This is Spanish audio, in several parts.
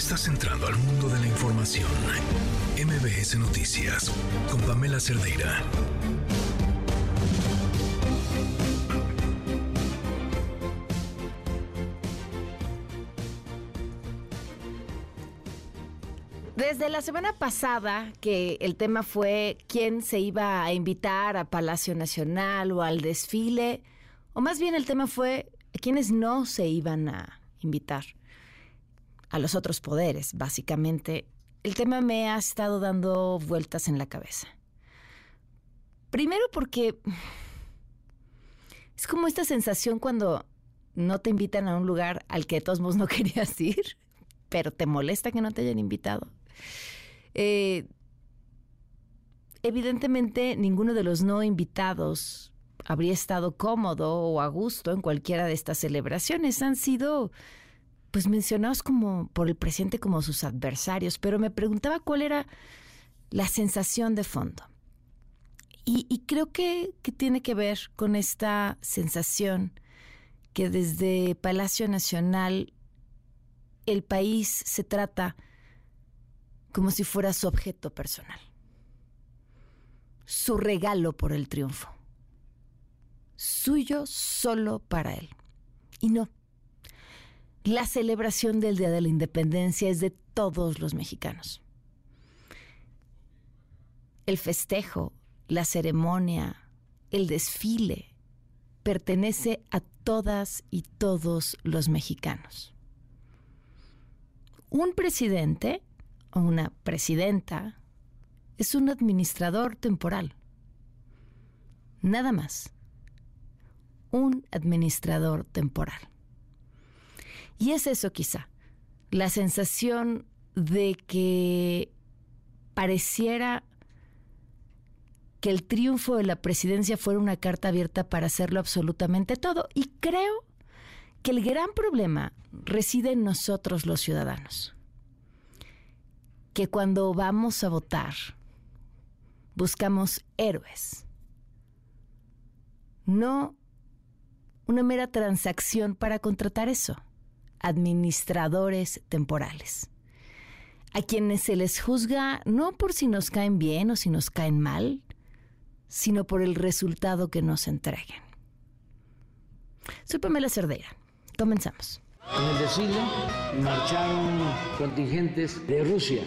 Estás entrando al mundo de la información. MBS Noticias con Pamela Cerdeira. Desde la semana pasada que el tema fue quién se iba a invitar a Palacio Nacional o al desfile, o más bien el tema fue quiénes no se iban a invitar a los otros poderes, básicamente. El tema me ha estado dando vueltas en la cabeza. Primero porque es como esta sensación cuando no te invitan a un lugar al que de todos modos no querías ir, pero te molesta que no te hayan invitado. Eh, evidentemente, ninguno de los no invitados habría estado cómodo o a gusto en cualquiera de estas celebraciones. Han sido pues mencionados como por el presidente como sus adversarios, pero me preguntaba cuál era la sensación de fondo. Y, creo que, que, tiene que ver con esta sensación que desde Palacio Nacional el país se trata como si fuera su objeto personal, su regalo por el triunfo, suyo solo para él. Y no, la celebración del Día de la Independencia es de todos los mexicanos. El festejo, la ceremonia, el desfile, pertenece a todas y todos los mexicanos. Un presidente o una presidenta es un administrador temporal. Nada más. Un administrador temporal. Y es eso quizá, la sensación de que pareciera que el triunfo de la presidencia fuera una carta abierta para hacerlo absolutamente todo. Y creo que el gran problema reside en nosotros los ciudadanos. Que cuando vamos a votar, buscamos héroes, no una mera transacción para contratar eso administradores temporales, a quienes se les juzga no por si nos caen bien o si nos caen mal, sino por el resultado que nos entreguen. Soy Pamela Cerdeira. Comenzamos. En el desfile marcharon contingentes de Rusia.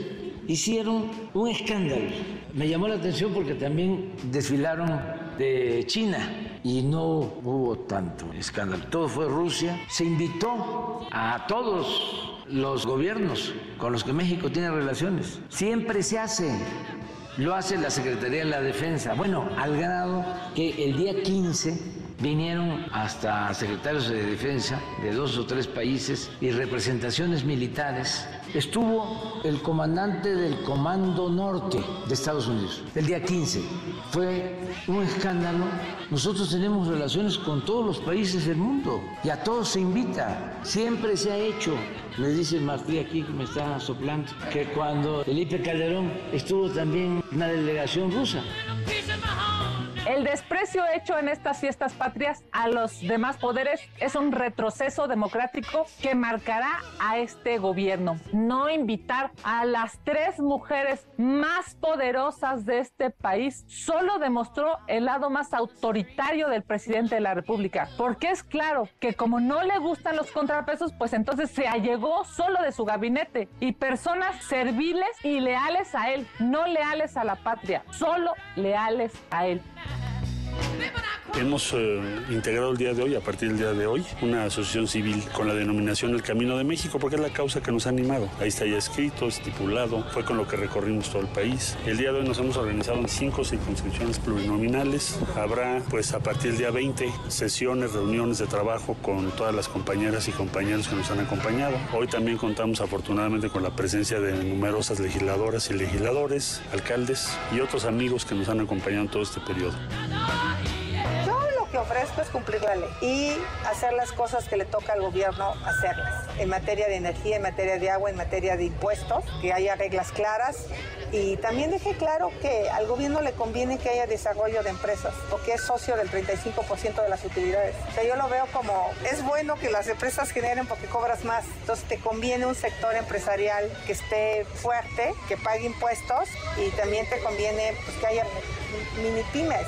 Hicieron un escándalo. Me llamó la atención porque también desfilaron de China y no hubo tanto escándalo. Todo fue Rusia. Se invitó a todos los gobiernos con los que México tiene relaciones. Siempre se hace. Lo hace la Secretaría de la Defensa. Bueno, al grado que el día 15 vinieron hasta secretarios de defensa de dos o tres países y representaciones militares. Estuvo el comandante del Comando Norte de Estados Unidos el día 15. Fue un escándalo. Nosotros tenemos relaciones con todos los países del mundo y a todos se invita. Siempre se ha hecho. Me dice Martí aquí que me está soplando que cuando Felipe Calderón estuvo también una delegación rusa. El desprecio hecho en estas fiestas patrias a los demás poderes es un retroceso democrático que marcará a este gobierno. No invitar a las tres mujeres más poderosas de este país solo demostró el lado más autoritario del presidente de la República, porque es claro que como no le gustan los contrapesos, pues entonces se allegó solo de su gabinete y personas serviles y leales a él, no leales a la patria, solo leales a él. Baby, I'm. Hemos eh, integrado el día de hoy, a partir del día de hoy, una asociación civil con la denominación El Camino de México, porque es la causa que nos ha animado. Ahí está ya escrito, estipulado, fue con lo que recorrimos todo el país. El día de hoy nos hemos organizado en cinco circunscripciones plurinominales. Habrá, pues, a partir del día 20, sesiones, reuniones de trabajo con todas las compañeras y compañeros que nos han acompañado. Hoy también contamos, afortunadamente, con la presencia de numerosas legisladoras y legisladores, alcaldes y otros amigos que nos han acompañado en todo este periodo ofrezco es cumplir la ley y hacer las cosas que le toca al gobierno hacerlas. En materia de energía, en materia de agua, en materia de impuestos, que haya reglas claras. Y también dejé claro que al gobierno le conviene que haya desarrollo de empresas, porque es socio del 35% de las utilidades. O sea, yo lo veo como, es bueno que las empresas generen porque cobras más. Entonces te conviene un sector empresarial que esté fuerte, que pague impuestos y también te conviene pues, que haya mini pymes.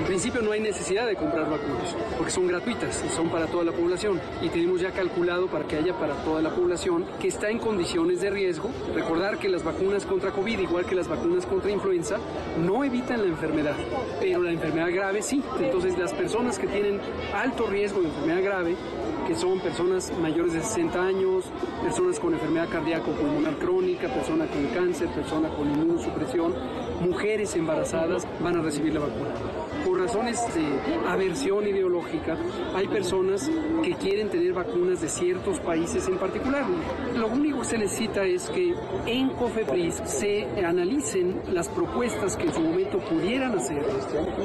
En principio no hay necesidad de comprar vacunas, porque son gratuitas y son para toda la población. Y tenemos ya calculado para que haya para toda la población que está en condiciones de riesgo. Recordar que las vacunas contra COVID, igual que las vacunas contra influenza, no evitan la enfermedad, pero la enfermedad grave sí. Entonces las personas que tienen alto riesgo de enfermedad grave que son personas mayores de 60 años, personas con enfermedad cardíaco pulmonar crónica, personas con cáncer, personas con inmunosupresión, mujeres embarazadas van a recibir la vacuna. Por razones de aversión ideológica, hay personas que quieren tener vacunas de ciertos países en particular. Lo único que se necesita es que en COFEPRIS se analicen las propuestas que en su momento pudieran hacer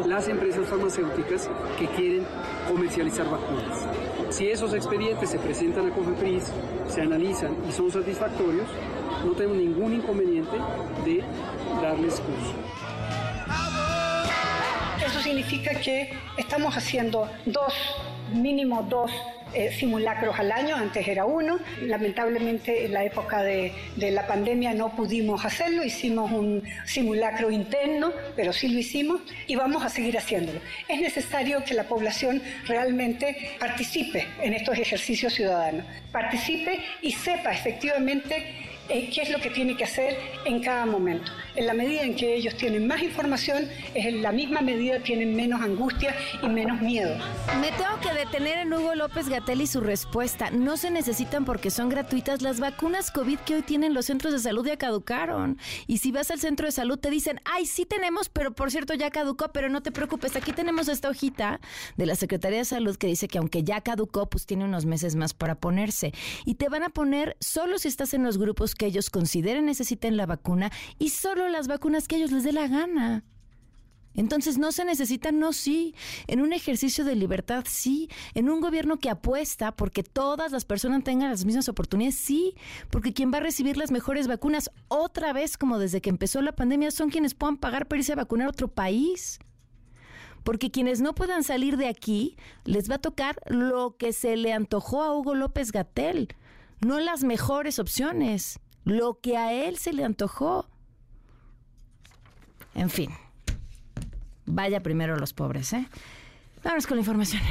las empresas farmacéuticas que quieren comercializar vacunas. Si esos expedientes se presentan a COFEPRIS, se analizan y son satisfactorios, no tenemos ningún inconveniente de darles curso. Eso significa que estamos haciendo dos, mínimo dos eh, simulacros al año, antes era uno. Lamentablemente en la época de, de, la pandemia no pudimos hacerlo, hicimos un simulacro interno, pero sí lo hicimos y vamos a seguir haciéndolo. Es necesario que la población realmente participe en estos ejercicios ciudadanos, participe y sepa efectivamente qué es lo que tiene que hacer en cada momento. En la medida en que ellos tienen más información, es en la misma medida tienen menos angustia y menos miedo. Me tengo que detener en Hugo López Gatel y su respuesta. No se necesitan porque son gratuitas. Las vacunas COVID que hoy tienen los centros de salud ya caducaron. Y si vas al centro de salud te dicen, ay, sí tenemos, pero por cierto ya caducó, pero no te preocupes. Aquí tenemos esta hojita de la Secretaría de Salud que dice que aunque ya caducó, pues tiene unos meses más para ponerse. Y te van a poner solo si estás en los grupos que ellos consideren necesiten la vacuna y solo las vacunas que ellos les dé la gana. Entonces no se necesitan, no sí. En un ejercicio de libertad, sí. En un gobierno que apuesta porque todas las personas tengan las mismas oportunidades, sí. Porque quien va a recibir las mejores vacunas, otra vez como desde que empezó la pandemia, son quienes puedan pagar para irse a vacunar a otro país. Porque quienes no puedan salir de aquí, les va a tocar lo que se le antojó a Hugo López Gatel, no las mejores opciones lo que a él se le antojó. En fin, vaya primero los pobres, ¿eh? Vamos con la información.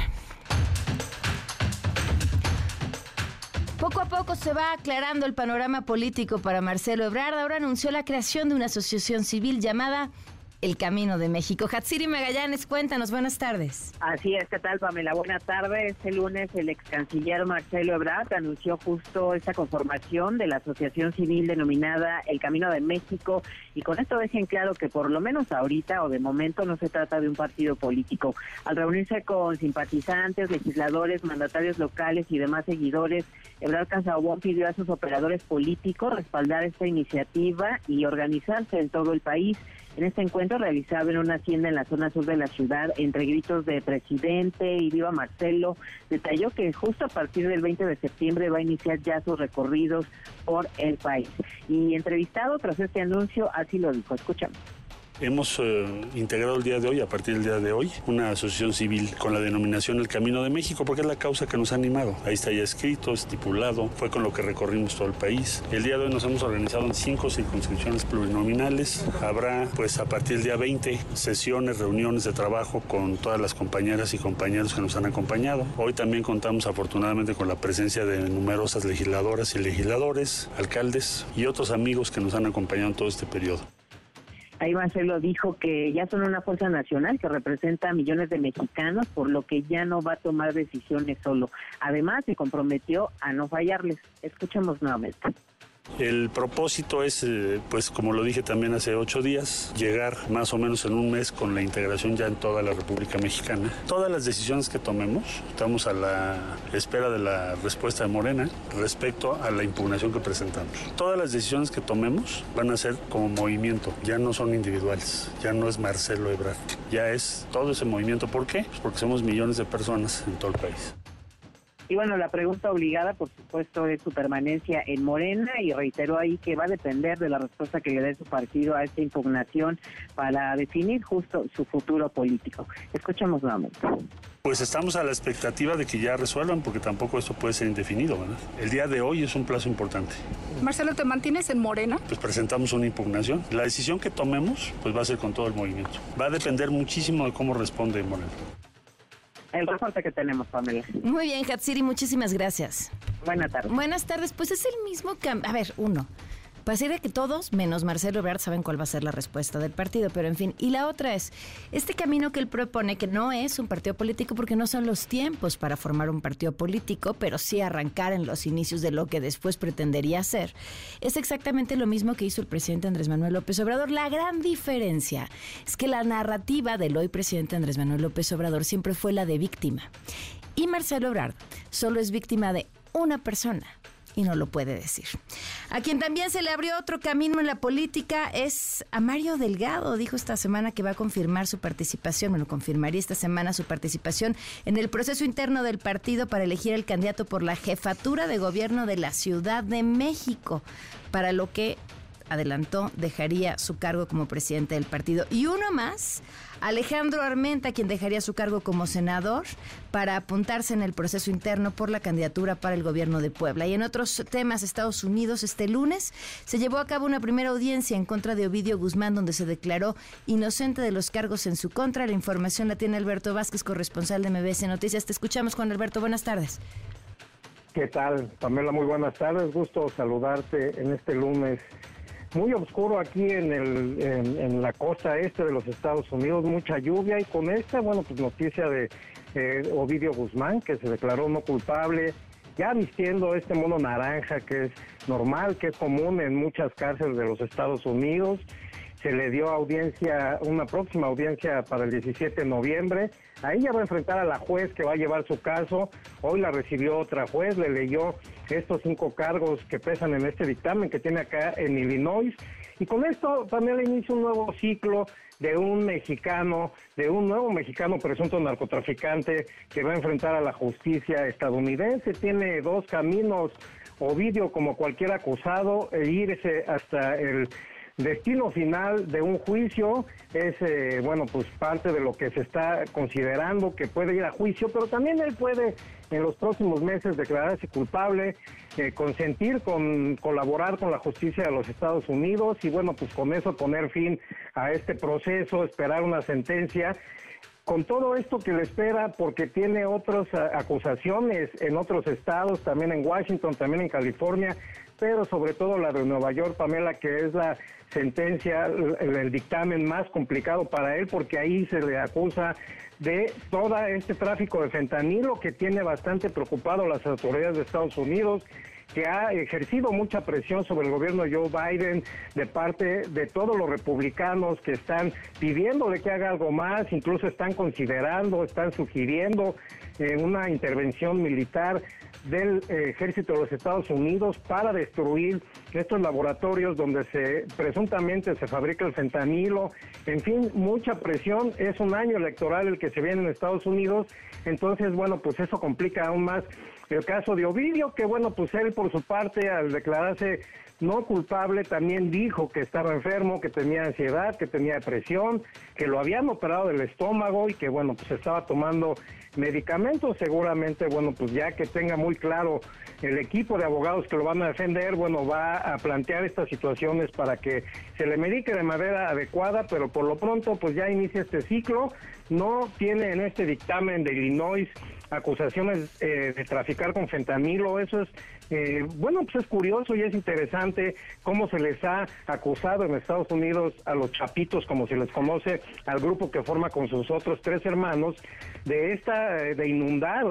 Poco a poco se va aclarando el panorama político para Marcelo Ebrard. Ahora anunció la creación de una asociación civil llamada el Camino de México. Hatsiri Magallanes, cuéntanos, buenas tardes. Así es, ¿qué tal, Pamela? Buenas tardes. Este lunes el ex canciller Marcelo Ebrard anunció justo esta conformación de la asociación civil denominada El Camino de México y con esto dejen claro que por lo menos ahorita o de momento no se trata de un partido político. Al reunirse con simpatizantes, legisladores, mandatarios locales y demás seguidores, Ebrard Casaubon pidió a sus operadores políticos respaldar esta iniciativa y organizarse en todo el país. En este encuentro realizado en una hacienda en la zona sur de la ciudad, entre gritos de presidente y viva Marcelo, detalló que justo a partir del 20 de septiembre va a iniciar ya sus recorridos por el país. Y entrevistado tras este anuncio, así lo dijo. Escuchamos. Hemos eh, integrado el día de hoy, a partir del día de hoy, una asociación civil con la denominación El Camino de México, porque es la causa que nos ha animado. Ahí está ya escrito, estipulado, fue con lo que recorrimos todo el país. El día de hoy nos hemos organizado en cinco circunscripciones plurinominales. Habrá, pues, a partir del día 20, sesiones, reuniones de trabajo con todas las compañeras y compañeros que nos han acompañado. Hoy también contamos, afortunadamente, con la presencia de numerosas legisladoras y legisladores, alcaldes y otros amigos que nos han acompañado en todo este periodo. Ahí Marcelo dijo que ya son una fuerza nacional que representa a millones de mexicanos, por lo que ya no va a tomar decisiones solo. Además, se comprometió a no fallarles. Escuchamos nuevamente. El propósito es, eh, pues como lo dije también hace ocho días, llegar más o menos en un mes con la integración ya en toda la República Mexicana. Todas las decisiones que tomemos, estamos a la espera de la respuesta de Morena respecto a la impugnación que presentamos. Todas las decisiones que tomemos van a ser como movimiento, ya no son individuales, ya no es Marcelo Ebrard, ya es todo ese movimiento. ¿Por qué? Pues porque somos millones de personas en todo el país. Y bueno, la pregunta obligada, por supuesto, es su permanencia en Morena y reiteró ahí que va a depender de la respuesta que le dé su partido a esta impugnación para definir justo su futuro político. Escuchamos nuevamente. Pues estamos a la expectativa de que ya resuelvan, porque tampoco esto puede ser indefinido, ¿verdad? El día de hoy es un plazo importante. Marcelo, ¿te mantienes en Morena? Pues presentamos una impugnación. La decisión que tomemos, pues va a ser con todo el movimiento. Va a depender muchísimo de cómo responde Morena el reporte que tenemos, Pamela. Muy bien, Hatsiri, muchísimas gracias. Buenas tardes. Buenas tardes. Pues es el mismo cambio. A ver, uno. Pareciera que todos, menos Marcelo Ebrard, saben cuál va a ser la respuesta del partido, pero en fin. Y la otra es, este camino que él propone, que no es un partido político porque no son los tiempos para formar un partido político, pero sí arrancar en los inicios de lo que después pretendería ser, es exactamente lo mismo que hizo el presidente Andrés Manuel López Obrador. La gran diferencia es que la narrativa del hoy presidente Andrés Manuel López Obrador siempre fue la de víctima. Y Marcelo Ebrard solo es víctima de una persona, y no lo puede decir. A quien también se le abrió otro camino en la política es a Mario Delgado. Dijo esta semana que va a confirmar su participación, bueno, confirmaría esta semana su participación en el proceso interno del partido para elegir el candidato por la jefatura de gobierno de la Ciudad de México, para lo que adelantó dejaría su cargo como presidente del partido. Y uno más Alejandro Armenta, quien dejaría su cargo como senador para apuntarse en el proceso interno por la candidatura para el gobierno de Puebla. Y en otros temas, Estados Unidos, este lunes se llevó a cabo una primera audiencia en contra de Ovidio Guzmán, donde se declaró inocente de los cargos en su contra. La información la tiene Alberto Vázquez, corresponsal de MBS Noticias. Te escuchamos, Juan Alberto. Buenas tardes. ¿Qué tal, Pamela? Muy buenas tardes. Gusto saludarte en este lunes muy oscuro aquí en, el, en, la costa este de los Estados Unidos, mucha lluvia y con esta, bueno, pues noticia de eh, Ovidio Guzmán, que se declaró no culpable, ya vistiendo este mono naranja que es normal, que es común en muchas cárceles de los Estados Unidos se le dio audiencia, una próxima audiencia para el 17 de noviembre. Ahí ya va a enfrentar a la juez que va a llevar su caso. Hoy la recibió otra juez, le leyó estos cinco cargos que pesan en este dictamen que tiene acá en Illinois. Y con esto también le inicia un nuevo ciclo de un mexicano, de un nuevo mexicano presunto narcotraficante que va a enfrentar a la justicia estadounidense. Tiene dos caminos, Ovidio como cualquier acusado, e irse hasta el destino final de un juicio es, eh, bueno, pues parte de lo que se está considerando que puede ir a juicio, pero también él puede en los próximos meses declararse culpable, eh, consentir con colaborar con la justicia de los Estados Unidos y bueno, pues con eso poner fin a este proceso, esperar una sentencia. Con todo esto que le espera, porque tiene otras eh, acusaciones en otros estados, también en Washington, también en California, pero sobre todo la de Nueva York, Pamela, que es la sentencia, el, dictamen más complicado para él, porque ahí se le acusa de todo este tráfico de fentanilo que tiene bastante preocupado las autoridades de Estados Unidos que ha ejercido mucha presión sobre el gobierno de Joe Biden de parte de todos los republicanos que están pidiendo de que haga algo más, incluso están considerando, están sugiriendo eh, una intervención militar del eh, ejército de los Estados Unidos para destruir estos laboratorios donde se presuntamente se fabrica el fentanilo. En fin, mucha presión. Es un año electoral el que se viene en Estados Unidos. Entonces, bueno, pues eso complica aún más el caso de Ovidio, que bueno, pues él por su parte al declararse no culpable también dijo que estaba enfermo, que tenía ansiedad, que tenía depresión, que lo habían operado del estómago y que bueno, pues estaba tomando medicamentos, seguramente, bueno, pues ya que tenga muy claro el equipo de abogados que lo van a defender, bueno, va a plantear estas situaciones para que se le medique de manera adecuada, pero por lo pronto, pues ya inicia este ciclo, no tiene en este dictamen de Illinois acusaciones eh, de traficar con fentanilo, eso es, eh, bueno, pues es curioso y es interesante cómo se les ha acusado en Estados Unidos a los chapitos, como se les conoce, al grupo que forma con sus otros tres hermanos, de esta, eh, de inundar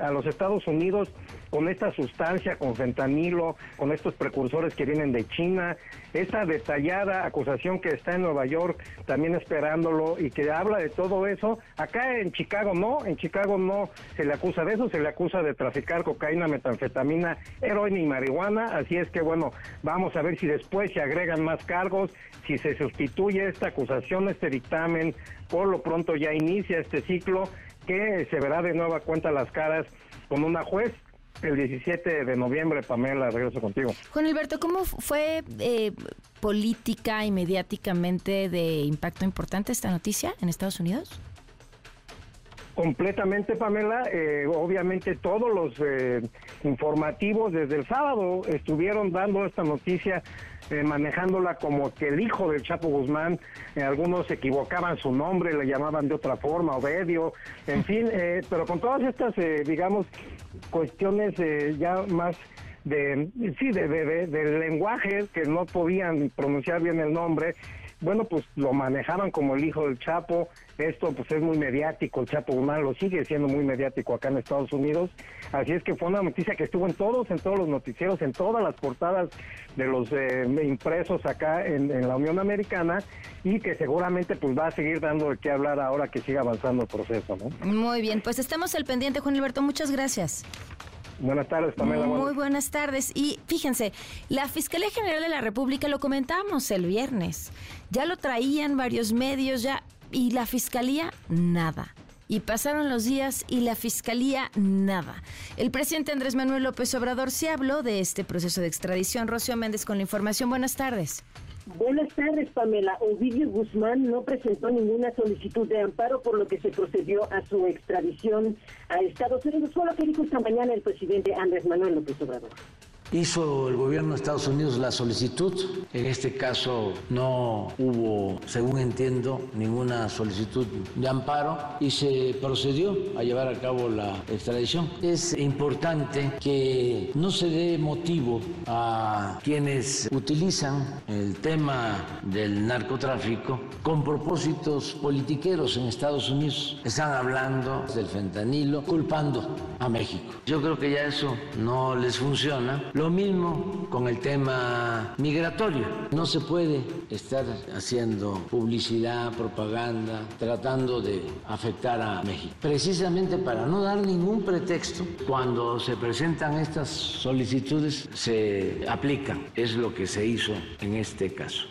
a los Estados Unidos con esta sustancia, con fentanilo, con estos precursores que vienen de China, esta detallada acusación que está en Nueva York también esperándolo y que habla de todo eso. Acá en Chicago no, en Chicago no se le acusa de eso, se le acusa de traficar cocaína, metanfetamina, heroína y marihuana, así es que bueno, vamos a ver si después se agregan más cargos, si se sustituye esta acusación, este dictamen, por lo pronto ya inicia este ciclo que se verá de nueva cuenta las caras con una juez el 17 de noviembre, Pamela, regreso contigo. Juan Alberto, ¿cómo fue eh, política y mediáticamente de impacto importante esta noticia en Estados Unidos? Completamente, Pamela. Eh, obviamente todos los eh, informativos desde el sábado estuvieron dando esta noticia, eh, manejándola como que el hijo del Chapo Guzmán, algunos equivocaban su nombre, le llamaban de otra forma, Obedio, en fin, pero con todas estas, digamos, cuestiones ya más de, sí, de, de, de lenguaje que no podían pronunciar bien el nombre, bueno, pues lo manejaban como el hijo del Chapo, esto pues es muy mediático, el Chapo Guzmán lo sigue siendo muy mediático acá en Estados Unidos, así es que fue una noticia que estuvo en todos, en todos los noticieros, en todas las portadas de los eh, impresos acá en, la Unión Americana y que seguramente pues va a seguir dando de qué hablar ahora que siga avanzando el proceso, ¿no? Muy bien, pues estamos al pendiente, Juan Alberto, muchas gracias. Buenas tardes, Pamela. Muy buenas tardes. Y fíjense, la Fiscalía General de la República lo comentamos el viernes. Ya lo traían varios medios, ya y la fiscalía nada. Y pasaron los días y la fiscalía nada. El presidente Andrés Manuel López Obrador se habló de este proceso de extradición. Rocío Méndez con la información. Buenas tardes. Buenas tardes, Pamela. Ovidio Guzmán no presentó ninguna solicitud de amparo, por lo que se procedió a su extradición a Estados Unidos. Fue lo que dijo esta mañana el presidente Andrés Manuel López Obrador. Hizo el gobierno de Estados Unidos la solicitud. En este caso no hubo, según entiendo, ninguna solicitud de amparo y se procedió a llevar a cabo la extradición. Es importante que no se dé motivo a quienes utilizan el tema del narcotráfico con propósitos politiqueros en Estados Unidos. Están hablando del fentanilo, culpando a México. Yo creo que ya eso no les funciona. Lo mismo con el tema migratorio. No se puede estar haciendo publicidad, propaganda, tratando de afectar a México. Precisamente para no dar ningún pretexto, cuando se presentan estas solicitudes se aplican. Es lo que se hizo en este caso.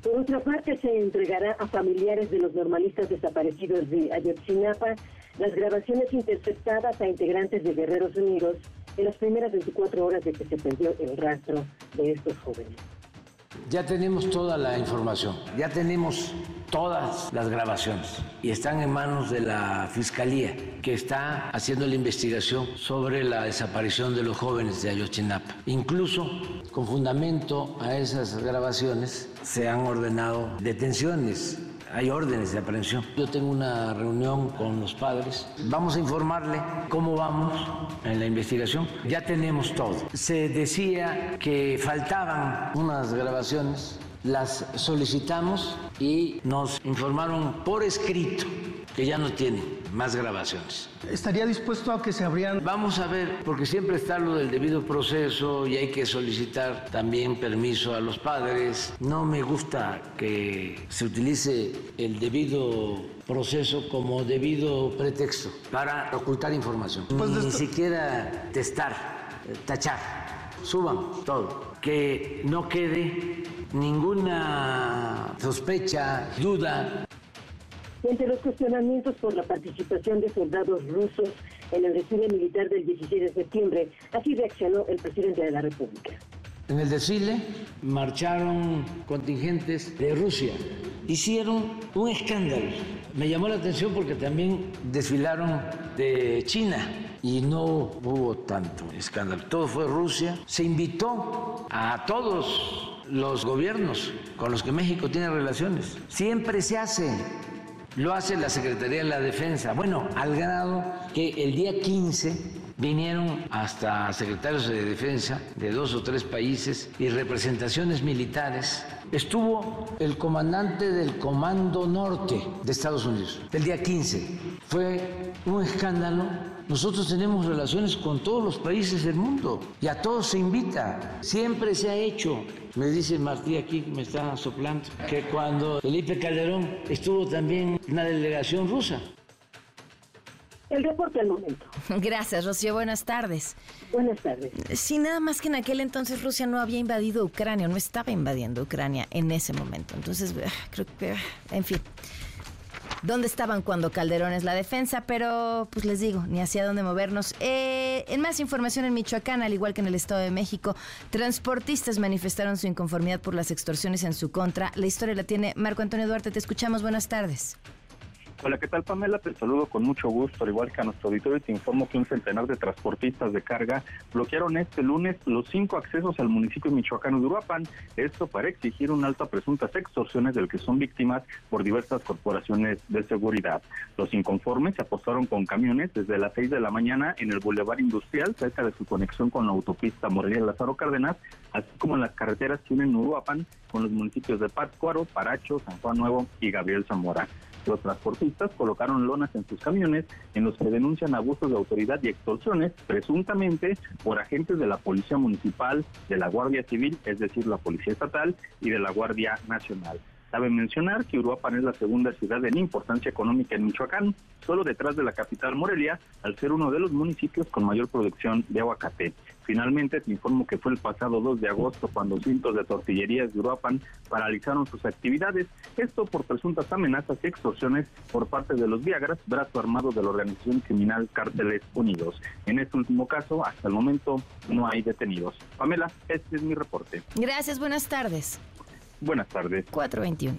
Por otra parte, se entregará a familiares de los normalistas desaparecidos de Ayotzinapa las grabaciones interceptadas a integrantes de Guerreros Unidos en las primeras 24 horas de que se perdió el rastro de estos jóvenes. Ya tenemos toda la información, ya tenemos todas las grabaciones y están en manos de la Fiscalía que está haciendo la investigación sobre la desaparición de los jóvenes de Ayotzinapa. Incluso con fundamento a esas grabaciones se han ordenado detenciones hay órdenes de aprehensión. Yo tengo una reunión con los padres. Vamos a informarle cómo vamos en la investigación. Ya tenemos todo. Se decía que faltaban unas grabaciones. Las solicitamos y nos informaron por escrito que ya no tiene más grabaciones. ¿Estaría dispuesto a que se abrían? Vamos a ver, porque siempre está lo del debido proceso y hay que solicitar también permiso a los padres. No me gusta que se utilice el debido proceso como debido pretexto para ocultar información. Pues Ni siquiera testar, eh, tachar. Suban todo. Que no quede ninguna sospecha, duda entre los cuestionamientos por la participación de soldados rusos en el desfile militar del 16 de septiembre, así reaccionó el presidente de la República. En el desfile marcharon contingentes de Rusia. Hicieron un escándalo. Me llamó la atención porque también desfilaron de China y no hubo tanto escándalo. Todo fue Rusia. Se invitó a todos los gobiernos con los que México tiene relaciones. Siempre se hace lo hace la Secretaría de la Defensa. Bueno, al grado que el día 15 vinieron hasta secretarios de defensa de dos o tres países y representaciones militares. Estuvo el comandante del Comando Norte de Estados Unidos, el día 15. fue un escándalo. Nosotros tenemos relaciones con todos los países del mundo y a todos se invita. Siempre se ha hecho. Me dice Martí aquí, me está soplando, que cuando Felipe Calderón estuvo también en la delegación rusa. El reporte al momento. Gracias, Rocío. Buenas tardes. Buenas tardes. Sí, nada más que en aquel entonces Rusia no había invadido Ucrania, no estaba invadiendo Ucrania en ese momento. Entonces, ah, creo que, en fin dónde estaban cuando Calderón es la defensa, pero pues les digo, ni hacia dónde movernos. Eh, en más información en Michoacán, al igual que en el Estado de México, transportistas manifestaron su inconformidad por las extorsiones en su contra. La historia la tiene Marco Antonio Duarte, te escuchamos, buenas tardes. Hola, ¿qué tal Pamela? Te saludo con mucho gusto, al igual que a nuestro auditorio, te informo que un centenar de transportistas de carga bloquearon este lunes los cinco accesos al municipio michoacano de Uruapan, esto para exigir un alto a presuntas extorsiones del que son víctimas por diversas corporaciones de seguridad. Los inconformes se apostaron con camiones desde las seis de la mañana en el Boulevard Industrial, cerca de su conexión con la autopista Morelia-Lázaro Cárdenas, así como en las carreteras que unen Uruapan con los municipios de Pátzcuaro, Paracho, San Juan Nuevo y Gabriel Zamora. Los transportistas colocaron lonas en sus camiones en los que denuncian abusos de autoridad y extorsiones, presuntamente por agentes de la Policía Municipal, de la Guardia Civil, es decir, la Policía Estatal y de la Guardia Nacional. Cabe mencionar que Uruapan es la segunda ciudad en importancia económica en Michoacán, solo detrás de la capital Morelia, al ser uno de los municipios con mayor producción de aguacate. Finalmente, te informo que fue el pasado 2 de agosto cuando cientos de tortillerías de Uruapan paralizaron sus actividades, esto por presuntas amenazas y extorsiones por parte de los Viagras, brazo armado de la organización criminal Cárteles Unidos. En este último caso, hasta el momento, no hay detenidos. Pamela, este es mi reporte. Gracias, buenas tardes. Buenas tardes. 421.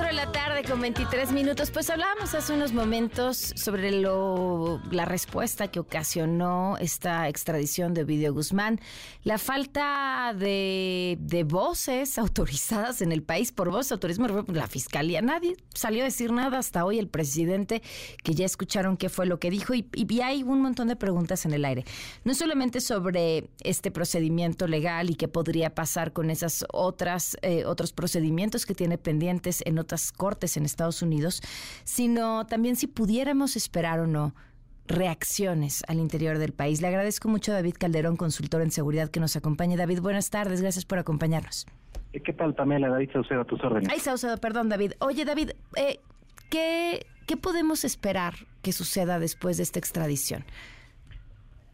tarde con 23 minutos. Pues hablábamos hace unos momentos sobre lo, la respuesta que ocasionó esta extradición de Ovidio Guzmán, la falta de, de voces autorizadas en el país por voz autorismo, la fiscalía, nadie salió a decir nada hasta hoy el presidente, que ya escucharon qué fue lo que dijo y, y hay un montón de preguntas en el aire. No solamente sobre este procedimiento legal y qué podría pasar con esas otras eh, otros procedimientos que tiene pendientes en otras cortes en Estados Unidos, sino también si pudiéramos esperar o no reacciones al interior del país. Le agradezco mucho a David Calderón, consultor en seguridad, que nos acompaña. David, buenas tardes, gracias por acompañarnos. Eh, ¿Qué tal, Pamela? David Saucedo, a tus órdenes. Ay, Saucedo, perdón, David. Oye, David, eh, ¿qué, ¿qué podemos esperar que suceda después de esta extradición?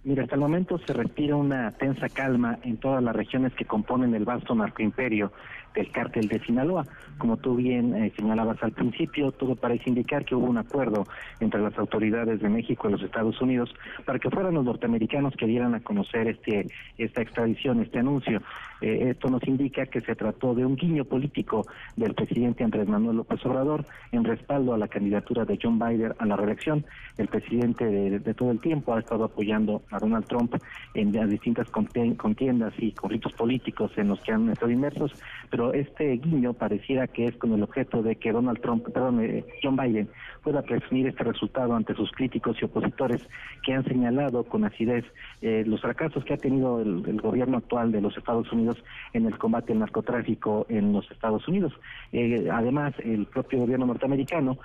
Mira, hasta el momento se respira una tensa calma en todas las regiones que componen el vasto narcoimperio del cártel de Sinaloa. Como tú bien eh, señalabas al principio, todo parece indicar que hubo un acuerdo entre las autoridades de México y los Estados Unidos para que fueran los norteamericanos que dieran a conocer este esta extradición, este anuncio. Eh, esto nos indica que se trató de un guiño político del presidente Andrés Manuel López Obrador en respaldo a la candidatura de John Biden a la reelección. El presidente de, todo el tiempo ha estado apoyando a Donald Trump en las distintas contiendas y conflictos políticos en los que han estado inmersos, pero este guiño pareciera que es con el objeto de que Donald Trump, perdón, eh, John Biden pueda presumir este resultado ante sus críticos y opositores que han señalado con acidez eh, los fracasos que ha tenido el, gobierno actual de los Estados Unidos en el combate al narcotráfico en los Estados Unidos. Eh, además, el propio gobierno norteamericano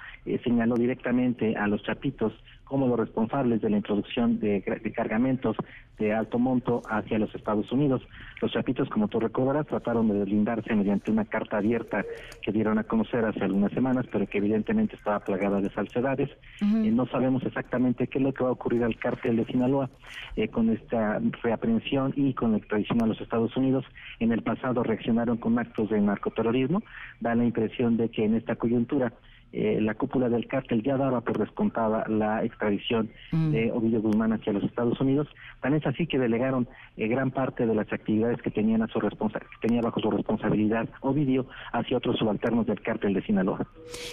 señaló directamente a los chapitos como los responsables de la introducción de, cargamentos de alto monto hacia los Estados Unidos. Los chapitos, como tú recordarás, trataron de deslindarse mediante una carta abierta que dieron a conocer hace algunas semanas, pero que evidentemente estaba plagada de falsedades. Eh, no sabemos exactamente qué es lo que va a ocurrir al cártel de Sinaloa eh, con esta reaprehensión y con la extradición a los Estados Unidos. En el pasado reaccionaron con actos de narcoterrorismo. Da la impresión de que en esta coyuntura eh, la cúpula del cártel ya daba por descontada la extradición mm. de Ovidio Guzmán hacia los Estados Unidos. Tan es así que delegaron eh, gran parte de las actividades que tenían a su que tenía bajo su responsabilidad Ovidio hacia otros subalternos del cártel de Sinaloa.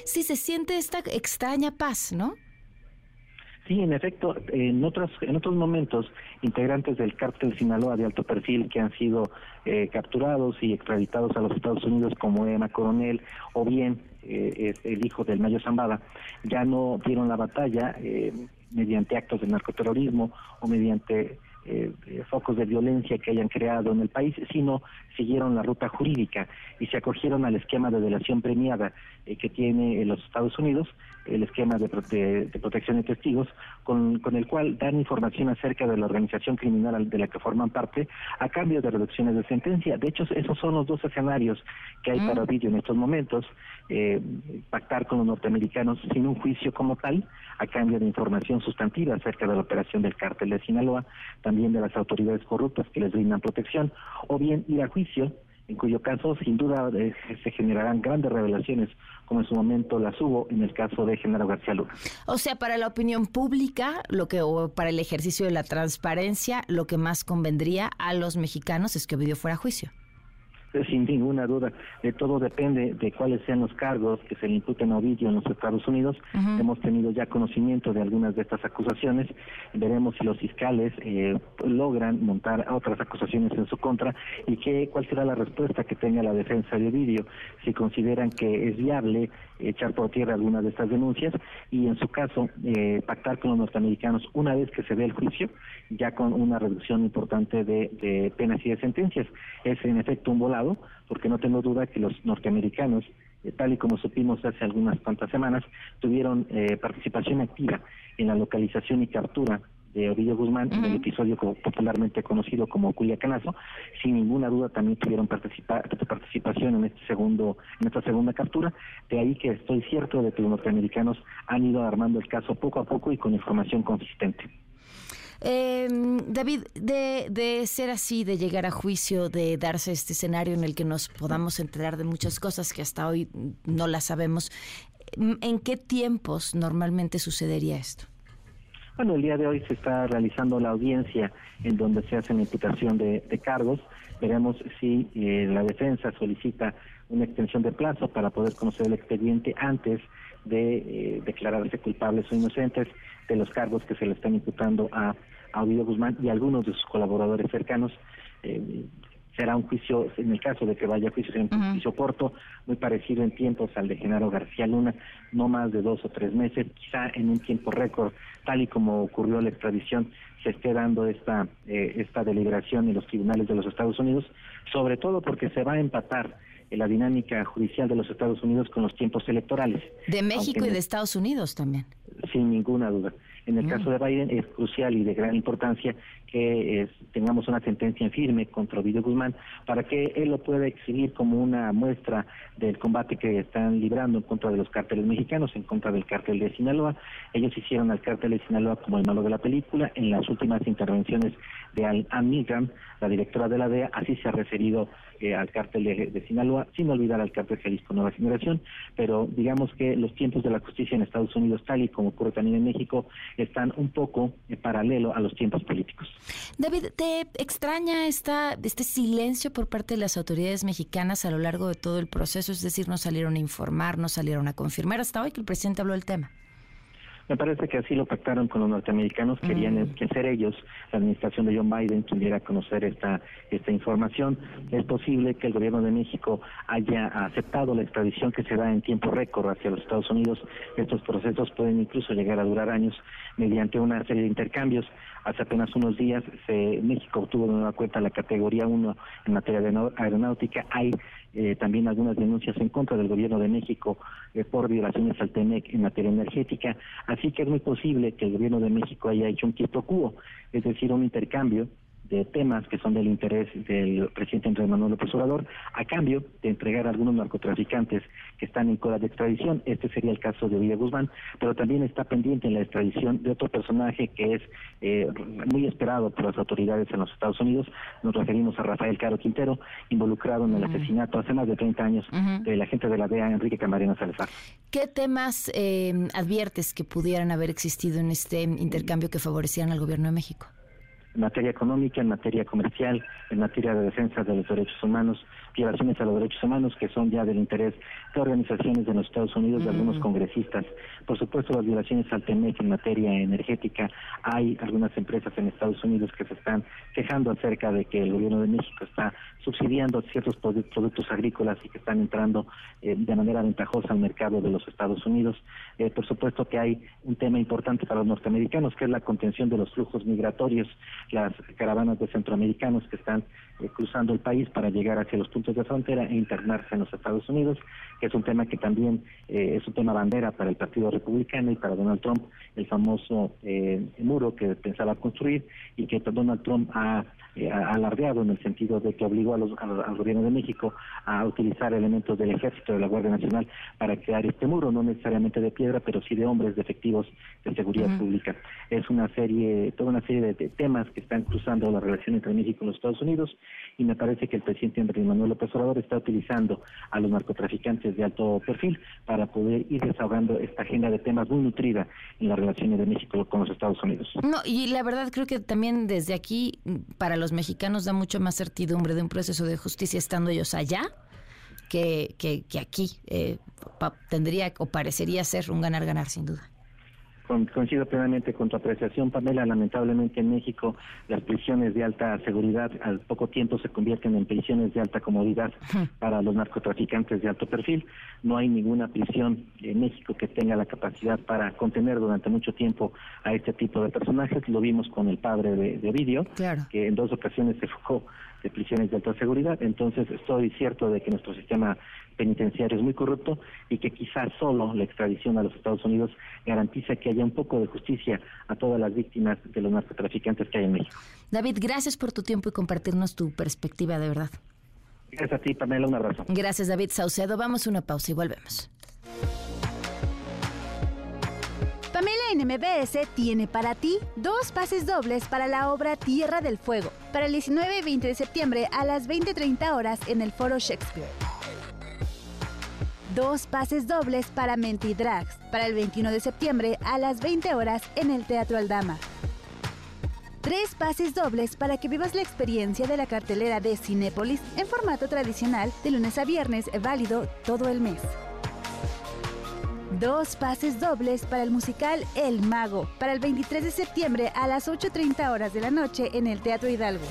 Sí, se siente esta extraña paz, ¿no? Sí, en efecto, en otros en otros momentos, integrantes del cártel Sinaloa de alto perfil que han sido eh, capturados y extraditados a los Estados Unidos como Emma Coronel o bien es el hijo del Mayo Zambada, ya no dieron la batalla mediante actos de narcoterrorismo o mediante eh, focos de violencia que hayan creado en el país, sino siguieron la ruta jurídica y se acogieron al esquema de delación premiada eh, que tiene los Estados Unidos, el esquema de, protección de testigos, con, el cual dan información acerca de la organización criminal de la que forman parte a cambio de reducciones de sentencia. De hecho, esos son los dos escenarios que hay para mm. Ovidio en estos momentos, eh, pactar con los norteamericanos sin un juicio como tal, a cambio de información sustantiva acerca de la operación del cártel de Sinaloa, también de las autoridades corruptas que les brindan protección, o bien ir a juicio en cuyo caso sin duda eh, se generarán grandes revelaciones, como en su momento las hubo en el caso de Genaro García Luna. O sea, para la opinión pública, lo que o para el ejercicio de la transparencia, lo que más convendría a los mexicanos es que Ovidio fuera a juicio. Sin ninguna duda, de todo depende de cuáles sean los cargos que se le imputen a Ovidio en los Estados Unidos. Hemos tenido ya conocimiento de algunas de estas acusaciones. Veremos si los fiscales eh, logran montar otras acusaciones en su contra y qué, cuál será la respuesta que tenga la defensa de Ovidio, si consideran que es viable echar por tierra algunas de estas denuncias y en su caso eh, pactar con los norteamericanos una vez que se dé el juicio, ya con una reducción importante de, penas y de sentencias. Es en efecto un volado porque no tengo duda que los norteamericanos, eh, tal y como supimos hace algunas cuantas semanas, tuvieron eh, participación activa en la localización y captura de Ovidio Guzmán en el episodio popularmente conocido como Culiacanazo, sin ninguna duda también tuvieron participación en este segundo, en esta segunda captura, de ahí que estoy cierto de que los norteamericanos han ido armando el caso poco a poco y con información consistente. Eh, David, de, de, ser así, de llegar a juicio, de darse este escenario en el que nos podamos enterar de muchas cosas que hasta hoy no las sabemos, ¿en qué tiempos normalmente sucedería esto? Bueno, el día de hoy se está realizando la audiencia en donde se hace la imputación de, cargos. Veremos si eh, la defensa solicita una extensión de plazo para poder conocer el expediente antes de eh, declararse culpables o inocentes de los cargos que se le están imputando a, a Ovidio Guzmán y algunos de sus colaboradores cercanos. Eh, será un juicio, en el caso de que vaya a juicio, será un juicio corto, muy parecido en tiempos al de Genaro García Luna, no más de dos o tres meses, quizá en un tiempo récord, tal y como ocurrió la extradición, se esté dando esta, eh, esta deliberación en los tribunales de los Estados Unidos, sobre todo porque se va a empatar la dinámica judicial de los Estados Unidos con los tiempos electorales. De México y de Estados Unidos también. Sin ninguna duda. En el mm. caso de Biden es crucial y de gran importancia que tengamos una sentencia en firme contra Ovidio Guzmán para que él lo pueda exhibir como una muestra del combate que están librando en contra de los cárteles mexicanos, en contra del cártel de Sinaloa. Ellos hicieron al cártel de Sinaloa como el malo de la película. En las últimas intervenciones de Al Milgram, la directora de la DEA, así se ha referido eh, al cártel de, Sinaloa, sin olvidar al cártel Jalisco Nueva Generación, pero digamos que los tiempos de la justicia en Estados Unidos, tal y como ocurre también en México, están un poco en paralelo a los tiempos políticos. David, ¿te extraña esta, este silencio por parte de las autoridades mexicanas a lo largo de todo el proceso? Es decir, no salieron a informar, no salieron a confirmar hasta hoy que el presidente habló del tema. Me parece que así lo pactaron con los norteamericanos, querían mm. que ser ellos, la administración de John Biden, quien a conocer esta, esta información. Es posible que el gobierno de México haya aceptado la extradición que se da en tiempo récord hacia los Estados Unidos. Estos procesos pueden incluso llegar a durar años mediante una serie de intercambios. Hace apenas unos días México obtuvo de nueva cuenta la categoría 1 en materia de aeronáutica. Hay eh, también algunas denuncias en contra del gobierno de México eh, por violaciones al TEMEC en materia energética. Así que es muy posible que el gobierno de México haya hecho un quieto quo, es decir, un intercambio de temas que son del interés del presidente Andrés Manuel López Obrador, a cambio de entregar a algunos narcotraficantes que están en cola de extradición. Este sería el caso de Villa Guzmán, pero también está pendiente la extradición de otro personaje que es eh, muy esperado por las autoridades en los Estados Unidos. Nos referimos a Rafael Caro Quintero, involucrado en el asesinato hace más de 30 años de la gente de la DEA, Enrique Camarena Salazar. ¿Qué temas eh, adviertes que pudieran haber existido en este intercambio que favorecieran al gobierno de México? En materia económica, en materia comercial, en materia de defensa de los derechos humanos, violaciones a los derechos humanos que son ya del interés de organizaciones de los Estados Unidos, de algunos congresistas. Por supuesto, las violaciones al TEMEC en materia energética. Hay algunas empresas en Estados Unidos que se están quejando acerca de que el gobierno de México está subsidiando ciertos productos agrícolas y que están entrando eh, de manera ventajosa al mercado de los Estados Unidos. Eh, por supuesto que hay un tema importante para los norteamericanos, que es la contención de los flujos migratorios, las caravanas de centroamericanos que están eh, cruzando el país para llegar hacia los de frontera e internarse en los Estados Unidos, que es un tema que también es un tema bandera para el Partido Republicano y para Donald Trump, el famoso muro que pensaba construir y que Donald Trump ha eh, alardeado en el sentido de que obligó a los, al gobierno de México a utilizar elementos del ejército de la Guardia Nacional para crear este muro, no necesariamente de piedra, pero sí de hombres, de efectivos de seguridad pública. Es una serie, toda una serie de, temas que están cruzando la relación entre México y los Estados Unidos y me parece que el presidente Andrés Manuel López Obrador está utilizando a los narcotraficantes de alto perfil para poder ir desahogando esta agenda de temas muy nutrida en las relaciones de México con los Estados Unidos. No, y la verdad creo que también desde aquí para los mexicanos da mucho más certidumbre de un proceso de justicia estando ellos allá que, que, aquí. Eh, tendría o parecería ser un ganar-ganar, sin duda coincido plenamente con tu apreciación, Pamela. Lamentablemente en México las prisiones de alta seguridad al poco tiempo se convierten en prisiones de alta comodidad para los narcotraficantes de alto perfil. No hay ninguna prisión en México que tenga la capacidad para contener durante mucho tiempo a este tipo de personajes. Lo vimos con el padre de, de Ovidio, que en dos ocasiones se fugó de prisiones de alta seguridad. Entonces estoy cierto de que nuestro sistema penitenciario es muy corrupto y que quizás solo la extradición a los Estados Unidos garantiza que haya un poco de justicia a todas las víctimas de los narcotraficantes que hay en México. David, gracias por tu tiempo y compartirnos tu perspectiva, de verdad. Gracias a ti, Pamela, un abrazo. Gracias, David Saucedo. Vamos a una pausa y volvemos. Pamela en MBS tiene para ti dos pases dobles para la obra Tierra del Fuego, para el 19 y 20 de septiembre a las 20.30 horas en el Foro Shakespeare. Dos pases dobles para Mentidrags, para el 21 de septiembre a las 20 horas en el Teatro Aldama. Tres pases dobles para que vivas la experiencia de la cartelera de Cinépolis en formato tradicional de lunes a viernes, válido todo el mes. Dos pases dobles para el musical El Mago, para el 23 de septiembre a las 8.30 horas de la noche en el Teatro Hidalgo.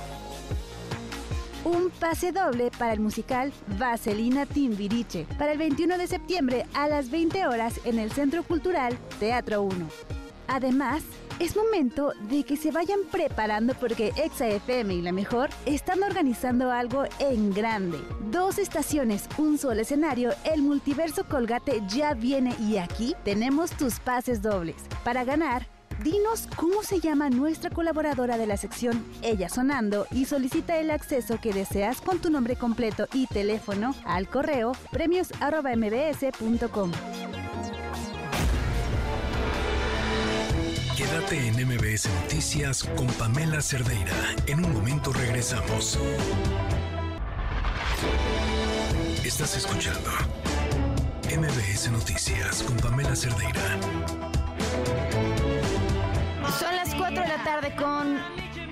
Un pase doble para el musical Vaselina Timbiriche, para el 21 de septiembre a las 20 horas en el Centro Cultural Teatro 1. Además, es momento de que se vayan preparando porque Exa FM y La Mejor están organizando algo en grande. Dos estaciones, un solo escenario, el multiverso Colgate ya viene y aquí tenemos tus pases dobles. Para ganar, dinos cómo se llama nuestra colaboradora de la sección Ella Sonando y solicita el acceso que deseas con tu nombre completo y teléfono al correo premios.mbs.com. Quédate en MBS Noticias con Pamela Cerdeira. En un momento regresamos. Estás escuchando MBS Noticias con Pamela Cerdeira. Son las 4 de la tarde con